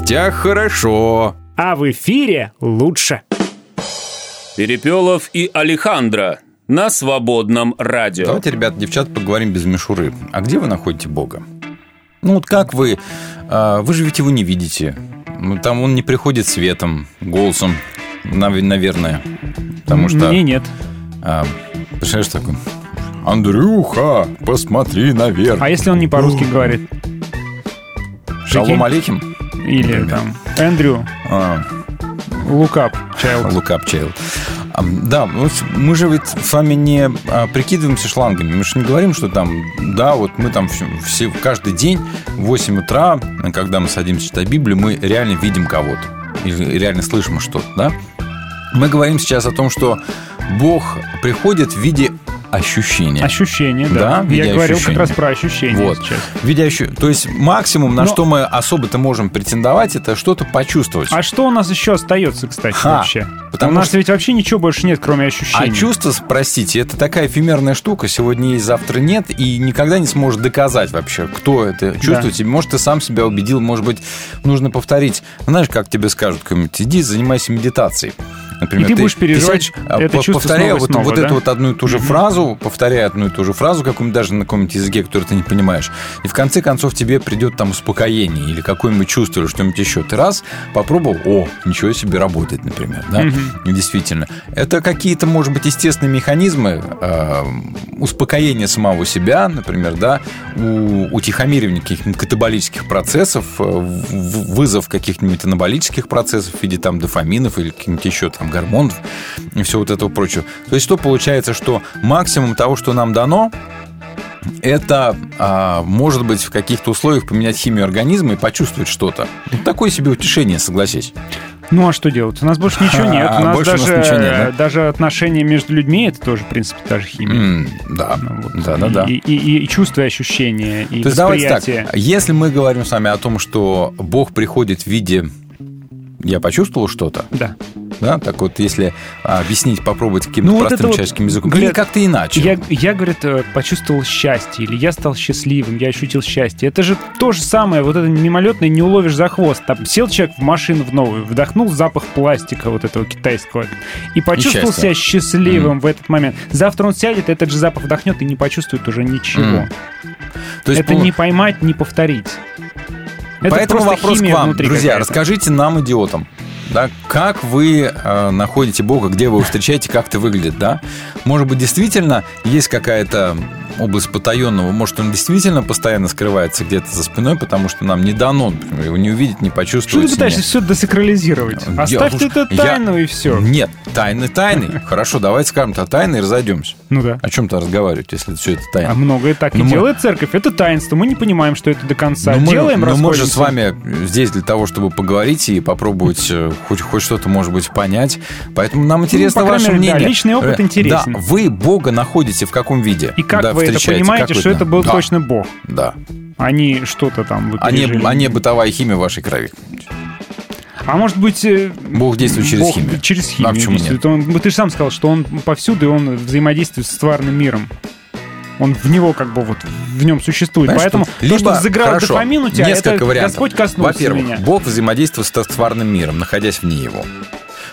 Гостях хорошо. А в эфире лучше. Перепелов и Алехандро на свободном радио. Давайте, ребят, девчат, поговорим без мишуры. А где вы находите Бога? Ну вот как вы? а, Вы же ведь его не видите. Ну, Там он не приходит светом, голосом, нав- наверное. Потому что... Мне нет. а, Представляешь, такой... Андрюха, посмотри наверх. А если он не по-русски говорит? Шалом алейхим. Или там Эндрю, А, Лукап, Чайлд. Child. А, Да, ну, мы же ведь с вами не а, прикидываемся шлангами. Мы же не говорим, что там, да, вот мы там все, каждый день в 8 утра, когда мы садимся читать Библию, мы реально видим кого-то. Или реально слышим что-то, да? Мы говорим сейчас о том, что Бог приходит в виде ощущения. Ощущение, да. Да, Я говорил ощущения. как раз про ощущения Вот. сейчас. В виде ощу- То есть максимум, на Но- что мы особо-то можем претендовать, это что-то почувствовать. А что у нас еще остается, кстати, Ха, вообще? потому у нас что- ведь вообще ничего больше нет, кроме А ощущений. чувство, простите, это такая эфемерная штука. Сегодня есть, завтра нет. И никогда не сможешь доказать вообще, кто это чувствует. И, Может, ты сам себя убедил, может быть, нужно повторить. Знаешь, как тебе скажут, иди, занимайся медитацией. Например, И ты будешь переживать сядь, а, это по- чувство повторяя вот, вот да? эту вот одну и ту же фразу, повторяя одну и ту же фразу, какую-нибудь даже на каком-нибудь языке, который ты не понимаешь. И в конце концов тебе придет там успокоение или какое-нибудь чувство, или что-нибудь еще. Ты раз попробовал, о, ничего себе работает, например. Да? И Действительно. Это какие-то, может быть, естественные механизмы э, успокоения самого себя, например, да, у, утихомиривания каких-нибудь катаболических процессов, э, вызов каких-нибудь анаболических процессов в виде там дофаминов или каких-нибудь еще там гормонов и все вот этого прочего. То есть что получается, что максимум того, что нам дано, это а, может быть в каких-то условиях поменять химию организма и почувствовать что-то. Ну, такое себе утешение, согласись. Ну а что делать? У нас больше ничего нет. <laughs> А, У нас больше у нас даже, ничего нет, да? даже отношения между людьми это тоже, в принципе, та же химия. М, да, да, да, да. И, и- и чувства, и ощущения, и То есть давайте так, если мы говорим с вами о том, что Бог приходит в виде «я почувствовал что-то», Да. Да, так вот, если а, объяснить, попробовать каким-то Ну, вот простым вот, человеческим языком, или как-то иначе. Я, я, говорит, э, почувствовал счастье, или я стал счастливым, я ощутил счастье. Это же то же самое, вот это мимолетное не уловишь за хвост. Там сел человек в машину в новую, вдохнул запах пластика вот этого китайского и почувствовал счастье. себя счастливым в этот момент. Завтра он сядет, этот же запах вдохнет и не почувствует уже ничего. М. То есть, это пол- не поймать, не повторить. Это Поэтому вопрос к вам, друзья, расскажите нам, идиотам, да, как вы э, находите Бога, где вы его встречаете, как это выглядит, да? Может быть, действительно есть какая-то область потаенного, может, он действительно постоянно скрывается где-то за спиной, потому что нам не дано, например, его не увидеть, не Что почувствовать. ты пытаешься все десакрализировать? Я Оставь это я- тайну и все. Нет, тайны тайны. <laughs> Хорошо, давайте скажем-то тайны и разойдемся. Ну да. О чем-то разговаривать, если все это тайна. А многое так и Ну, мы- делает церковь. Это таинство. Мы не понимаем, что это до конца. Ну, мы, Делаем, ну, мы же с вами здесь для того, чтобы поговорить и попробовать э, хоть, хоть что-то, может быть, понять. Поэтому нам интересно Ну, ваше мере, да, мнение. личный опыт Э, интересен. Да, вы Бога находите в каком виде? И как Да, вы это встречаете? понимаете, вы что это был Да, точно Бог, Да. а не что-то там вы А а не бытовая химия в вашей крови. А может быть... э, Бог действует через Бог химию. Через Ну, химию а почему действует. Он, ну, ты же сам сказал, что он повсюду, и он взаимодействует с тварным миром. Он в него как бы вот в нем существует. Понимаешь, Поэтому тут то, либо- что взыграл хорошо, дофамин у тебя, несколько это вариантов. Господь коснулся Во-первых, меня. Бог взаимодействует с тварным миром, находясь вне его.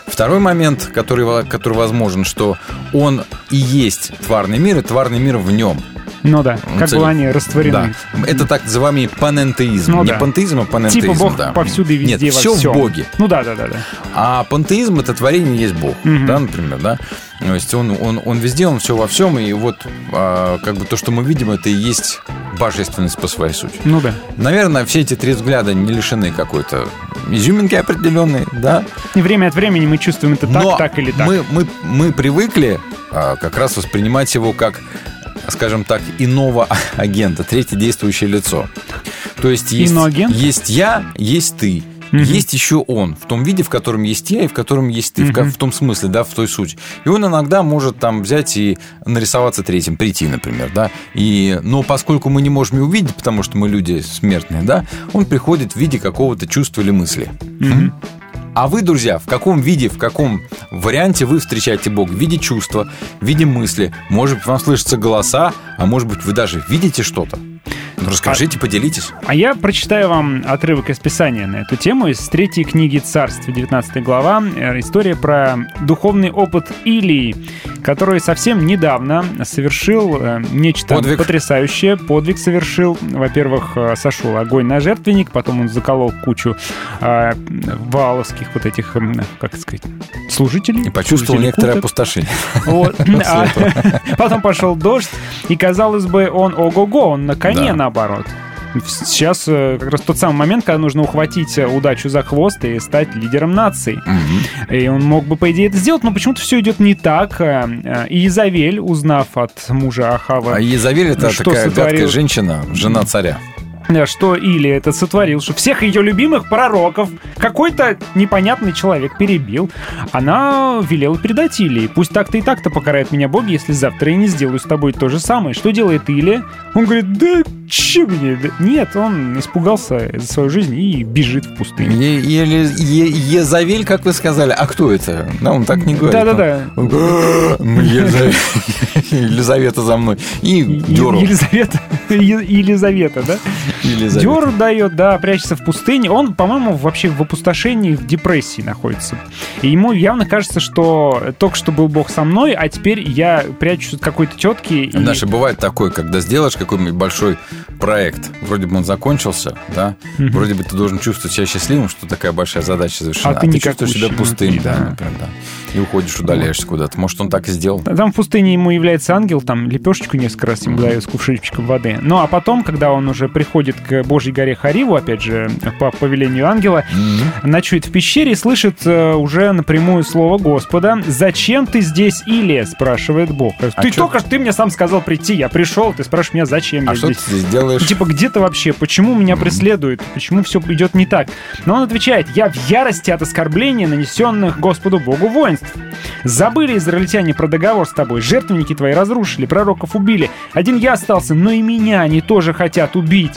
Второй момент, который, который возможен, что он и есть тварный мир, и тварный мир в нем. Ну да, как цель- бы они растворены. Да. Это так называемый панентеизм. Ну Не да. пантеизм, а панентеизм. Типа Бог да. повсюду и везде Нет, во все в. Боге. Ну да, да, да, да. А пантеизм это творение есть Бог, Мгм. да, например, да. То есть он, он, он везде, он все во всем, и вот а, как бы то, что мы видим, это и есть божественность по своей сути. Ну да. Наверное, все эти три взгляда не лишены какой-то изюминки определенной, да. И время от времени мы чувствуем это так, Но так или так. Мы, мы, мы привыкли а, как раз воспринимать его как, скажем так, иного агента, третье действующее лицо. То есть есть, Иноагент? есть я, есть ты. Есть еще он, в том виде, в котором есть я и в котором есть ты, в ка- в, том смысле, да, в той сути. И он иногда может там взять и нарисоваться третьим, прийти, например, да. И, но поскольку мы не можем его увидеть, потому что мы люди смертные, да, он приходит в виде какого-то чувства или мысли. А вы, друзья, в каком виде, в каком варианте вы встречаете Бога? В виде чувства, в виде мысли. Может быть, вам слышатся голоса, а может быть, вы даже видите что-то. Ну, расскажите, поделитесь. А я прочитаю вам отрывок из Писания на эту тему из третьей книги Царств, 19 глава. Э, История про духовный опыт Илии, который совсем недавно совершил э, нечто Подвиг. потрясающее. Подвиг совершил. Во-первых, э, сошел огонь на жертвенник, потом он заколол кучу э, валовских вот этих, как сказать, служителей. И почувствовал служителей некоторое опустошение. Вот. <laughs> А. <laughs> Потом пошел дождь, и казалось бы, он ого-го, он на коне Да. Наоборот. Сейчас э, как раз тот самый момент, когда нужно ухватить э, удачу за хвост и стать лидером нации. И он мог бы, по идее, это сделать, но почему-то все идет не так. Э, И Изавель, узнав от мужа Ахава... А Езавель это что такая сотворил- гадкая женщина, жена царя. Да, что Или это сотворил, что всех ее любимых пророков какой-то непонятный человек перебил. Она велела передать Илии. Пусть так-то и так-то покарает меня Бог, если завтра я не сделаю с тобой то же самое. Что делает Илия? Он говорит, да че мне? Нет, он испугался за свою жизнь и бежит в пустыню. Е- Еле- Е- Езавель, как вы сказали, а кто это? Да, он так не говорит. Да-да-да. <laughs> Елизавета за мной. И дернул. Елизавета. <laughs> Елизавета, да? Елизавета. Дёр дает, да, прячется в пустыне. Он, по-моему, вообще в опустошении, в депрессии находится. И ему явно кажется, что только что был Бог со мной, а теперь я прячусь от какой-то тетки. И... Знаешь, и бывает такое, когда сделаешь какой-нибудь большой проект, вроде бы он закончился, да, Мгм. вроде бы ты должен чувствовать себя счастливым, что такая большая задача завершена. А ты чувствуешь никакущий себя пустым, да, да. например, да. И уходишь, удаляешься куда-то. Может, он так и сделал. Там в пустыне ему является ангел, там лепешечку несколько раз ему дает с кувшинчиком воды. Ну а потом, когда он уже приходит к Божьей горе Хариву, опять же, по повелению ангела, ночует в пещере и слышит э, уже напрямую слово Господа. «Зачем ты здесь, Илия?» — спрашивает Бог. Ты А только что ты мне сам сказал прийти, я пришел, ты спрашиваешь меня, зачем А я что здесь? ты здесь делаешь? Ну, Типа, где ты вообще? Почему меня преследуют? Почему все идет не так? Но он отвечает, я в ярости от оскорблений, нанесенных Господу Богу воинств. Забыли израильтяне про договор с тобой, жертвенники твои разрушили, пророков убили. Один я остался, но и меня они тоже хотят убить.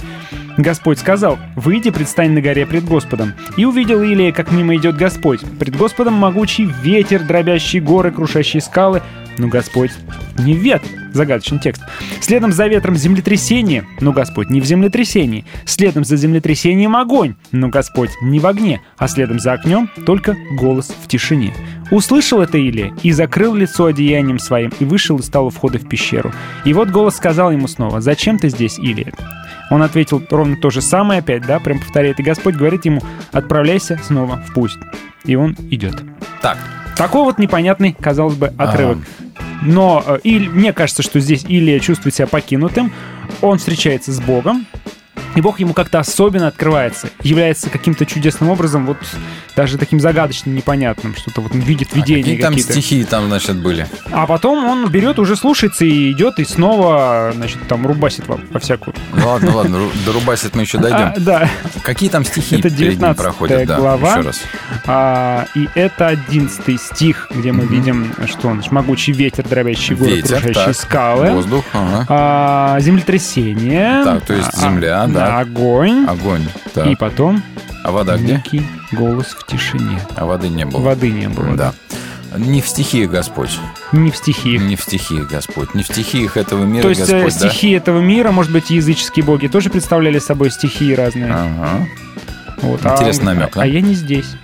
Господь сказал, выйди, предстань на горе пред Господом. И увидел Илия, как мимо идет Господь. Пред Господом могучий ветер, дробящий горы, крушащие скалы. Но Господь не в ветре. Загадочный текст. Следом за ветром землетрясение, но Господь не в землетрясении. Следом за землетрясением огонь, но Господь не в огне. А следом за огнем только голос в тишине. Услышал это Илия и закрыл лицо одеянием своим и вышел и стал у входа в пещеру. И вот голос сказал ему снова, «Зачем ты здесь, Илия?» Он ответил ровно то же самое опять, да, прям повторяет. И Господь говорит ему, отправляйся снова в путь. и он идет. Так. Такой вот непонятный, казалось бы, отрывок. Но э, и, мне кажется, что здесь Илия чувствует себя покинутым, он встречается с Богом, и Бог ему как-то особенно открывается, является каким-то чудесным образом, вот даже таким загадочным, непонятным, что-то вот он видит видения Какие там какие-то. стихи там, значит, были? А потом он берет, уже слушается и идет, и снова, значит, там рубасит вам по всякую. Ну ладно, ладно, до Рубасит мы еще дойдем. А, да. Какие там стихи Это перед ним 19 проходят? Да, глава. еще раз. А, и это 11 стих, где мы видим, что он, могучий ветер, дробящий горы, Ветер, кружащие так. скалы. Воздух, ага. А, землетрясение. Так, то есть а, земля, да. Огонь. Огонь. так. И потом А вода где? некий голос в тишине. А воды не было. Воды не было. Да. Не в стихиях Господь. Не в стихиях. Не в стихиях Господь. Не в стихиях этого мира То есть э, Господь, да? стихии этого мира, может быть, языческие боги тоже представляли собой стихии разные. Ага. Вот, Интересный а, намек, да? А я не здесь.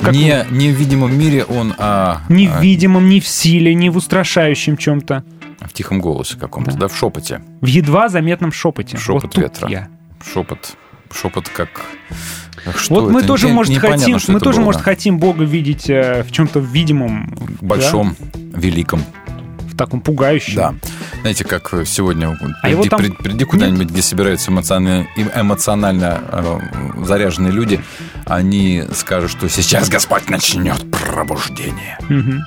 Как Не, не в видимом мире он, а, Ни в а, видимом, ни в силе, ни в устрашающем чем-то. В тихом голосе каком-то, да, в шепоте. В едва заметном шепоте. Шепот вот ветра. я. Шепот. Шепот как... Что вот мы это? тоже, Не- может, непонятно, хотим, мы тоже, было, может, да. хотим Бога видеть э, в чем-то видимом, Большом, великом. да, в таком пугающем. Да. Знаете, как сегодня А приди, там приди- приди куда-нибудь, где собираются эмоционально, эм- эмоционально э, заряженные люди, они скажут, что сейчас Господь начнет пробуждение. Мгм.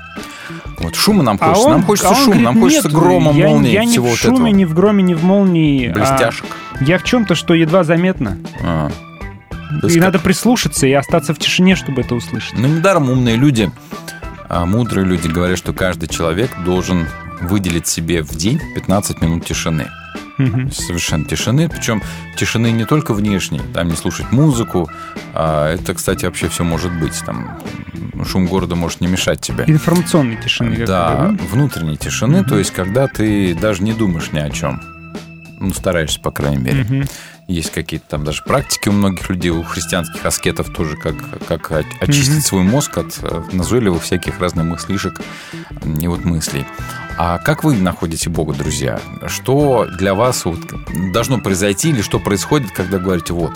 Вот шума нам А хочется, он- нам хочется а он шума, говорит, нам хочется «Нет, грома, я, молнии, я всего в вот шуме, этого. ни в громе, ни в молнии. а Блестяшек. я в чем-то, что едва заметно. А. И есть надо прислушаться и остаться в тишине, чтобы это услышать. Ну, недаром умные люди, а, мудрые люди говорят, что каждый человек должен выделить себе в день 15 минут тишины. Мгм. Совершенно тишины. Причем тишины не только внешней, там не слушать музыку. а это, кстати, вообще все может быть. Там шум города может не мешать тебе. Информационной тишины. Да, внутренней тишины, то есть когда ты даже не думаешь ни о чем. Ну, стараешься, по крайней мере. Мгм. Есть какие-то там даже практики у многих людей, у христианских аскетов тоже, как, как очистить свой мозг от э, назойливых всяких разных мыслишек и вот мыслей. А как вы находите Бога, друзья? Что для вас вот должно произойти или что происходит, когда говорите, вот,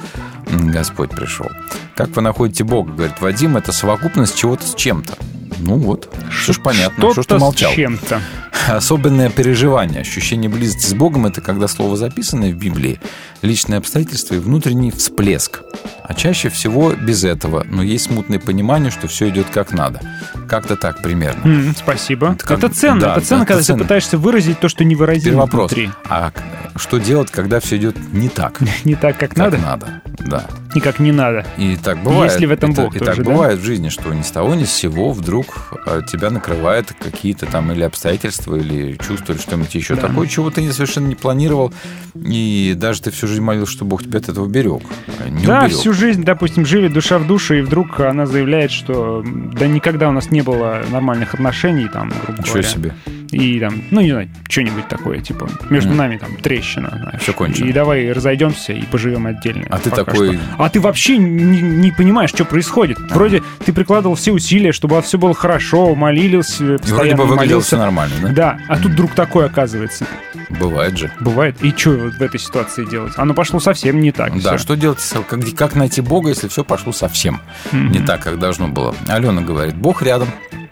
Господь пришел? Как вы находите Бога? Говорит, Вадим, это совокупность чего-то с чем-то. Ну вот, что ж понятно, что ж ты молчал. чем-то. Особенное переживание, ощущение близости с Богом – это когда слово записанное в Библии, личные обстоятельства и внутренний всплеск. А чаще всего без этого, но есть смутное понимание, что все идет как надо. Как-то так примерно. М, спасибо. как- это ценно. да, это ценно, это когда ценно. ты пытаешься выразить то, что Теперь невыразимо вопрос, внутри. а что делать, когда все идет не так? <laughs> Не так, как, Как надо, надо, да. и как не надо. И так бывает. Есть ли в этом Это- Бог И тоже, так да? бывает в жизни, что ни с того ни с сего вдруг э, тебя накрывает какие-то там или обстоятельства, или чувства, или что-нибудь еще Да. такое, чего ты совершенно не планировал. И даже ты всю жизнь молился, что Бог тебя от этого берег. а Не да, уберег. всю жизнь, допустим, жили душа в душу, и вдруг она заявляет, что да никогда у нас не было нормальных отношений, там, грубо Ничего говоря. себе. И там, ну, не знаю, что-нибудь такое, типа, между Мгм. нами там трещина, знаешь. Всё кончено. И давай разойдемся и поживем отдельно. А ты такой- что. А ты вообще не, не понимаешь, что происходит. Вроде ты прикладывал все усилия, чтобы все было хорошо, молился, И вроде бы выглядело все нормально, да? Да, а тут вдруг такое оказывается. Бывает же. Бывает. И что вот в этой ситуации делать? Оно пошло совсем не так. Да, всё. что делать, как, как найти Бога, если все пошло совсем не так, как должно было? Алена говорит, Бог рядом,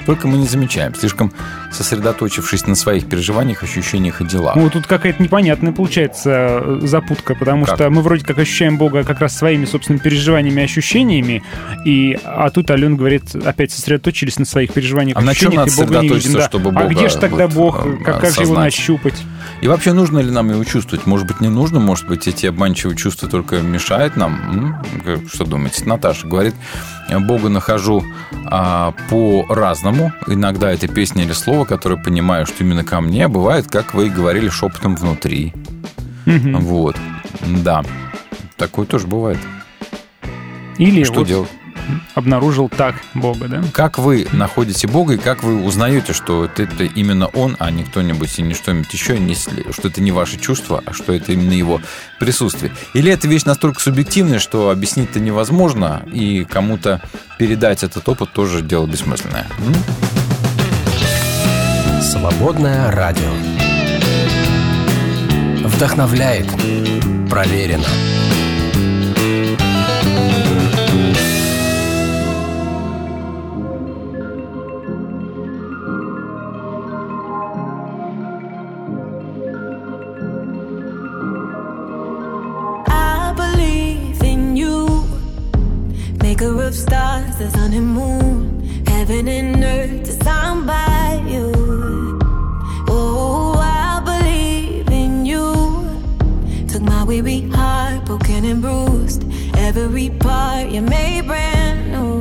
только мы не замечаем, слишком сосредоточившись на своих переживаниях, ощущениях и делах. Ну, тут какая-то непонятная получается э, запутка, потому Как? что мы вроде как ощущаем Бога как раз своими собственными переживаниями и ощущениями, и, а тут Ален говорит, опять сосредоточились на своих переживаниях А и на чем ощущениях, надо и Бога не видим. Да. чтобы а Бога где же тогда вот, Бог? э, Как, как же его нащупать? И вообще, нужно ли нам его чувствовать? Может быть, не нужно? Может быть, эти обманчивые чувства только мешают нам? Что думаете? Наташа говорит, «Я Бога нахожу а, по-разному. Иногда это песня или слово, которое понимаю, что именно ко мне. Бывает, как вы и говорили, шепотом внутри. Мгм. Вот. Да. Такое тоже бывает. Или Что вот делать? Обнаружил так Бога, да? Как вы находите Бога и как вы узнаете, что это, это именно Он, а не кто-нибудь и не что-нибудь еще, не что это не ваши чувства, а что это именно Его присутствие? Или эта вещь настолько субъективная, что объяснить-то невозможно, и кому-то передать этот опыт тоже дело бессмысленное? М? Свободное радио. Вдохновляет. Проверено. Maker of stars, the sun and moon, heaven and earth designed by you. Oh, I believe in you. Took my weary heart, broken and bruised, every part you made brand new.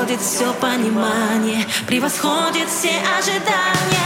Превосходит все понимание, превосходит все ожидания,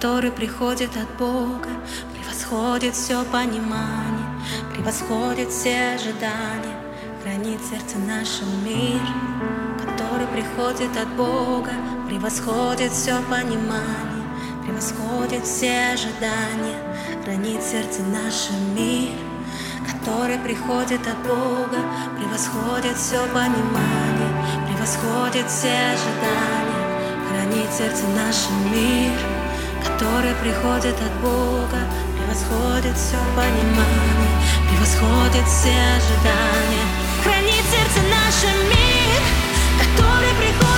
который приходит от Бога, превосходит все понимание, превосходит все ожидания, хранит сердце наше мир, который приходит от Бога, превосходит все понимание, превосходит все ожидания, хранит сердце наше мир который приходит от Бога, превосходит все понимание, превосходит все ожидания, хранит сердце наше мир, который приходит от Бога, превосходит все понимание, превосходит все ожидания, хранит сердце наше мир, который приходит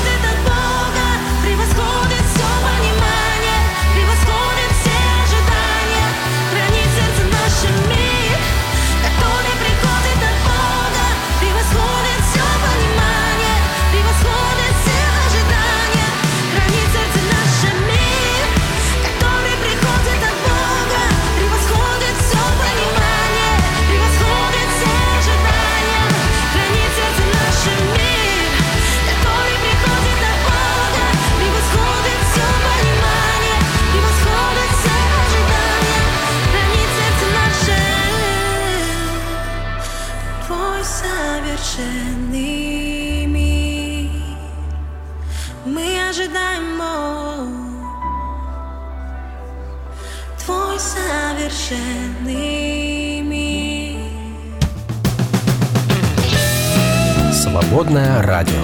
Свободное радио.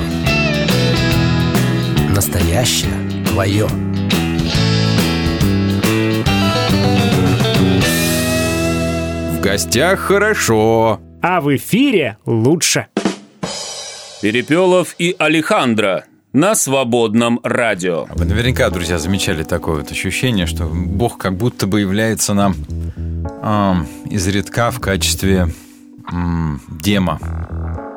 Настоящее твое. В гостях хорошо. А в эфире лучше. Перепелов и Алехандро на свободном радио. Вы наверняка, друзья, замечали такое вот ощущение, что Бог как будто бы является нам ам, изредка в качестве м, демо,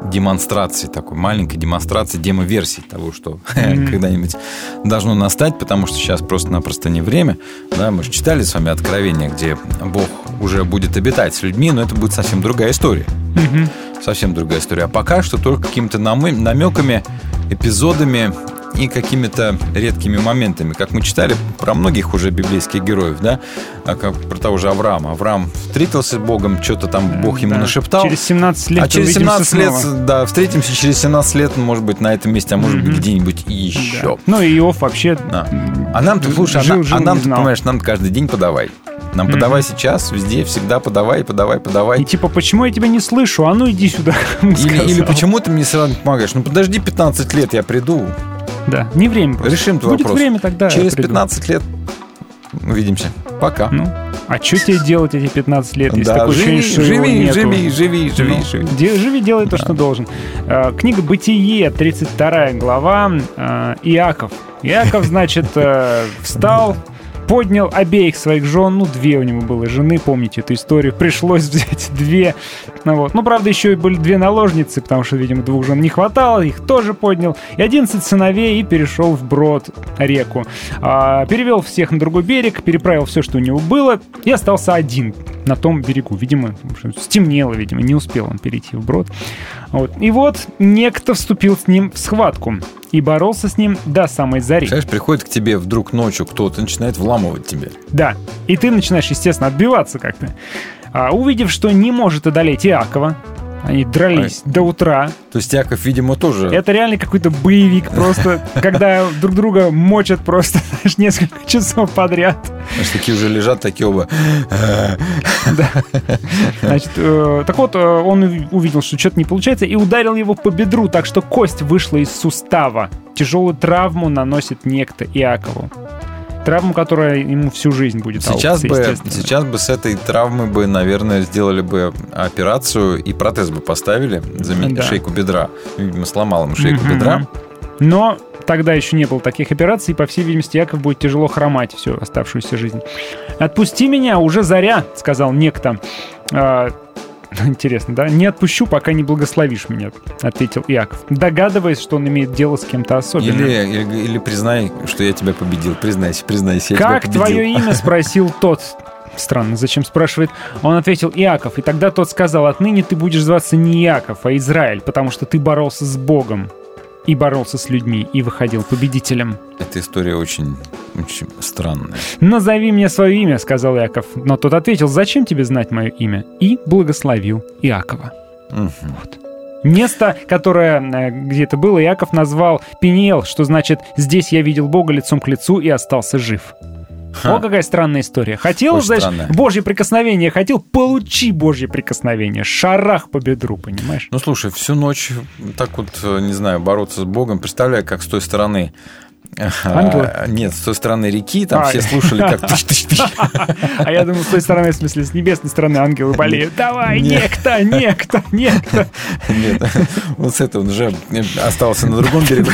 демонстрации такой, маленькой демонстрации, демо-версии того, что <laughs> Мгм. когда-нибудь должно настать, потому что сейчас просто-напросто не время. Да, мы же читали с вами Откровение, где Бог уже будет обитать с людьми, но это будет совсем другая история. Совсем другая история. А пока что только какими-то намеками, эпизодами и какими-то редкими моментами. Как мы читали про многих уже библейских героев, да, а как про того же Авраама. Авраам встретился с Богом, что-то там Бог ему Да. нашептал. Через 17 лет А через увидимся 17 лет, снова. да, встретимся через 17 лет, может быть, на этом месте, а может быть, где-нибудь еще. Ну, и Иов вообще... А нам, ты слушай, а жил, нам, жил, а нам не ты знал. понимаешь, нам каждый день подавай. Нам подавай сейчас, везде, всегда подавай, подавай, подавай. И типа, почему я тебя не слышу? А ну иди сюда. <laughs> Или, или почему ты мне сразу не помогаешь? Ну подожди 15 лет, я приду. Да, не время просто. Решим твой Будет вопрос. время тогда. Через приду. 15 лет Увидимся. Пока. Ну, а что тебе делать эти 15 лет, если Да, такое живи, ощущение, что его живи, нету? живи, живи, живи, Ну, живи. де- живи, делай то, что должен. Э, Книга «Бытие», 32 глава, э, Иаков. Иаков, значит, э, встал, поднял обеих своих жен, ну, две у него было жены, помните эту историю, пришлось <laughs> взять две. Ну, вот. ну правда, еще и были две наложницы, потому что, видимо, двух жен не хватало, их тоже поднял. И 11 сыновей и перешел вброд реку. А, перевел всех на другой берег, переправил все, что у него было, и остался один на том берегу. Видимо, стемнело, видимо, не успел он перейти вброд. Вот. И вот некто вступил с ним в схватку и боролся с ним до самой зари. Знаешь, приходит к тебе вдруг ночью кто-то начинает вламывать тебе. Да, и ты начинаешь, естественно, отбиваться как-то. А, увидев, что не может одолеть Иакова, они дрались до утра. То есть Яков, видимо, тоже... Это реально какой-то боевик просто, <laughs> когда друг друга мочат просто <laughs> знаешь, несколько часов подряд. Знаешь, такие уже лежат, такие оба. <laughs> Значит, э, так вот, э, он уви- увидел, что что-то не получается, и ударил его по бедру, так что кость вышла из сустава. Тяжелую травму наносит некто Иакову. Травму, которая ему всю жизнь будет Сейчас аукаться, бы, сейчас бы с этой травмы бы, наверное, сделали бы операцию и протез бы поставили, заменили Да. шейку бедра. Видимо, сломал ему шейку Мгм. бедра. Но тогда еще не было таких операций, и, по всей видимости, Яков будет тяжело хромать всю оставшуюся жизнь. «Отпусти меня, уже заря», — сказал некто. А, Интересно, да? «Не отпущу, пока не благословишь меня», — ответил Иаков, догадываясь, что он имеет дело с кем-то особенным. Или, или, или признай, что я тебя победил. Признайся, признайся, я «Как тебя победил. твое имя?» — <laughs> спросил тот. Странно, зачем спрашивает? Он ответил Иаков, и тогда тот сказал, отныне ты будешь зваться не Иаков, а Израиль, потому что ты боролся с Богом и боролся с людьми, и выходил победителем. Эта история очень, очень странная. «Назови мне свое имя», — сказал Иаков. Но тот ответил, «Зачем тебе знать мое имя?» И благословил Иакова. Место, которое э, где-то было, Иаков назвал Пениел, что значит «здесь я видел Бога лицом к лицу и остался жив». О, какая странная история. Хотел, Очень знаешь, странная. Божье прикосновение, хотел, получи Божье прикосновение. Шарах по бедру, понимаешь? Ну, слушай, всю ночь так вот, э, не знаю, бороться с Богом. Представляю, как с той стороны... Ангелы? а, Нет, с той стороны реки, там А, все слушали, как тыщ-тыщ-тыщ. <laughs> А я думал, с той стороны, в смысле, с небесной стороны ангелы болеют. Давай, Нет. некто, некто, некто. Нет, вот с этого он уже остался на другом берегу.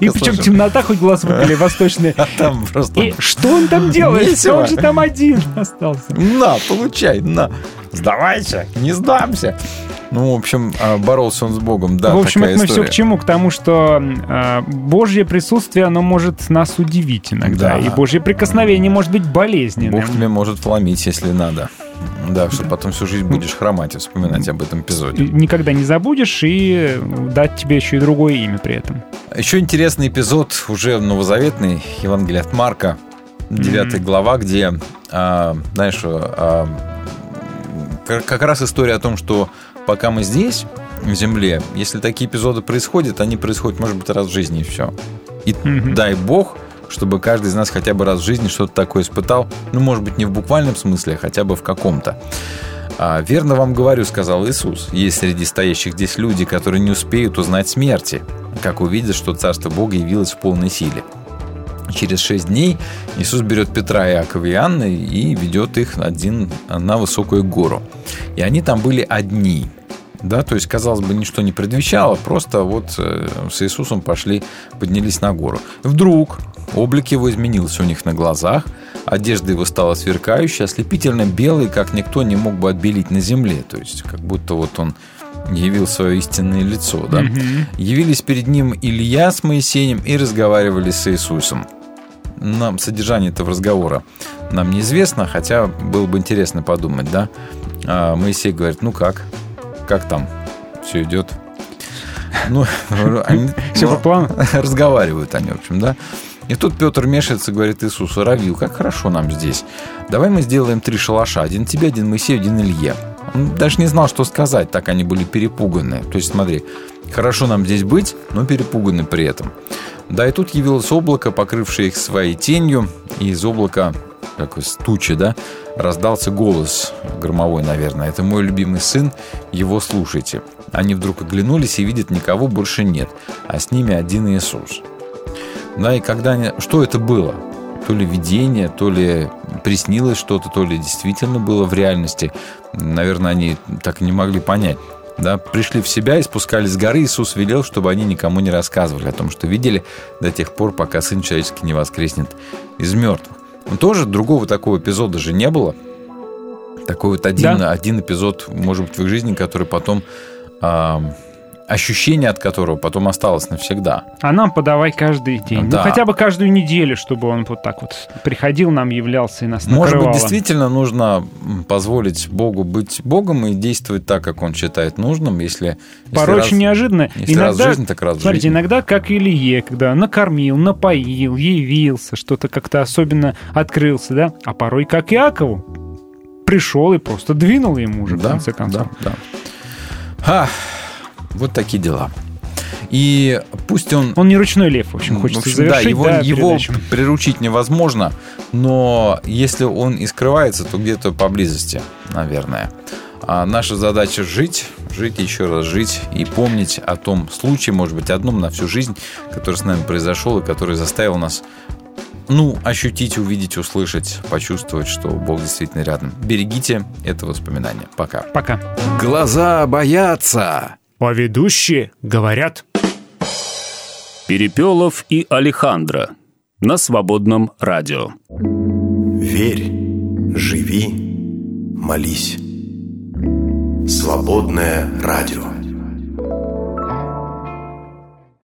И причем темнота, хоть глаз выколи, восточный. А там просто... И что он там делает? Он же там один остался. На, получай, на. Сдавайся, не сдамся. Ну, в общем, а, боролся он с Богом, да, в общем, такая это мы все к чему? К тому, что э, Божье присутствие, оно может нас удивить иногда. Да. И Божье прикосновение может быть болезненным. Бог тебе может вломить, если надо. Да, что потом всю жизнь будешь хромать и вспоминать об этом эпизоде. Никогда не забудешь и дать тебе еще и другое имя при этом. Еще интересный эпизод, уже новозаветный, Евангелие от Марка, 9 Мгм. глава, где, а, знаешь, а, как раз история о том, что пока мы здесь, в земле, если такие эпизоды происходят, они происходят, может быть, раз в жизни и все. И дай бог, чтобы каждый из нас хотя бы раз в жизни что-то такое испытал. Ну, может быть, не в буквальном смысле, а хотя бы в каком-то. А, «Верно вам говорю, — сказал Иисус, — есть среди стоящих здесь люди, которые не успеют узнать смерти, как увидят, что Царство Бога явилось в полной силе». Через шесть дней Иисус берет Петра, Иакова и Анны и ведет их один на высокую гору. И они там были одни. Да, то есть, казалось бы, ничто не предвещало, просто вот э, с Иисусом пошли, поднялись на гору. Вдруг облик его изменился у них на глазах, одежда его стала сверкающей, ослепительно белой, как никто не мог бы отбелить на земле. То есть, как будто вот он явил свое истинное лицо. Да? Мгм. Явились перед ним Илья с Моисеем и разговаривали с Иисусом. Нам содержание этого разговора нам неизвестно, хотя было бы интересно подумать, да? А Моисей говорит, ну как? Как там? Все идет? Ну, <laughs> они Всё по плану? разговаривают они, в общем, да? И тут Петр вмешивается и говорит Иисусу, Равил, как хорошо нам здесь. Давай мы сделаем три шалаша. Один тебе, один Моисею, один Илье. Даже не знал, что сказать, так они были перепуганы. То есть, смотри, хорошо нам здесь быть, но перепуганы при этом. Да, и тут явилось облако, покрывшее их своей тенью, и из облака, как из тучи, да, раздался голос громовой, наверное. Это мой любимый сын, его слушайте. Они вдруг оглянулись и видят, никого больше нет, а с ними один Иисус. Да, и когда они... Что это было? То ли видение, то ли приснилось что-то, то ли действительно было в реальности. Наверное, они так и не могли понять. Да, пришли в себя и спускались с горы. Иисус велел, чтобы они никому не рассказывали о том, что видели до тех пор, пока Сын Человеческий не воскреснет из мертвых. Но тоже другого такого эпизода же не было. Такой вот один, Да. один эпизод, может быть, в их жизни, который потом... а, ощущение от которого потом осталось навсегда. А нам подавай каждый день. Да. Ну, хотя бы каждую неделю, чтобы он вот так вот приходил, нам являлся и нас Может накрывало. быть, действительно нужно позволить Богу быть Богом и действовать так, как Он считает нужным, если... если Порой раз- очень неожиданно. Если раз в жизни, так раз в смотрите, жизни. иногда как Илье, когда накормил, напоил, явился, что-то как-то особенно открылся, да? А порой как Иакову. Пришел и просто двинул ему уже, в Да, конце концов. да, да. Ха, вот такие дела. И пусть он... Он не ручной лев, в общем, хочется в общем, завершить да, его, да, его передачу. приручить невозможно, но если он и скрывается, то где-то поблизости, наверное. А наша задача жить, жить еще раз жить и помнить о том случае, может быть, одном на всю жизнь, который с нами произошел и который заставил нас ну, ощутить, увидеть, услышать, почувствовать, что Бог действительно рядом. Берегите это воспоминание. Пока. Пока. Глаза боятся. А ведущие говорят. Перепелов и Алехандро на свободном радио. Верь, живи, молись. Свободное радио.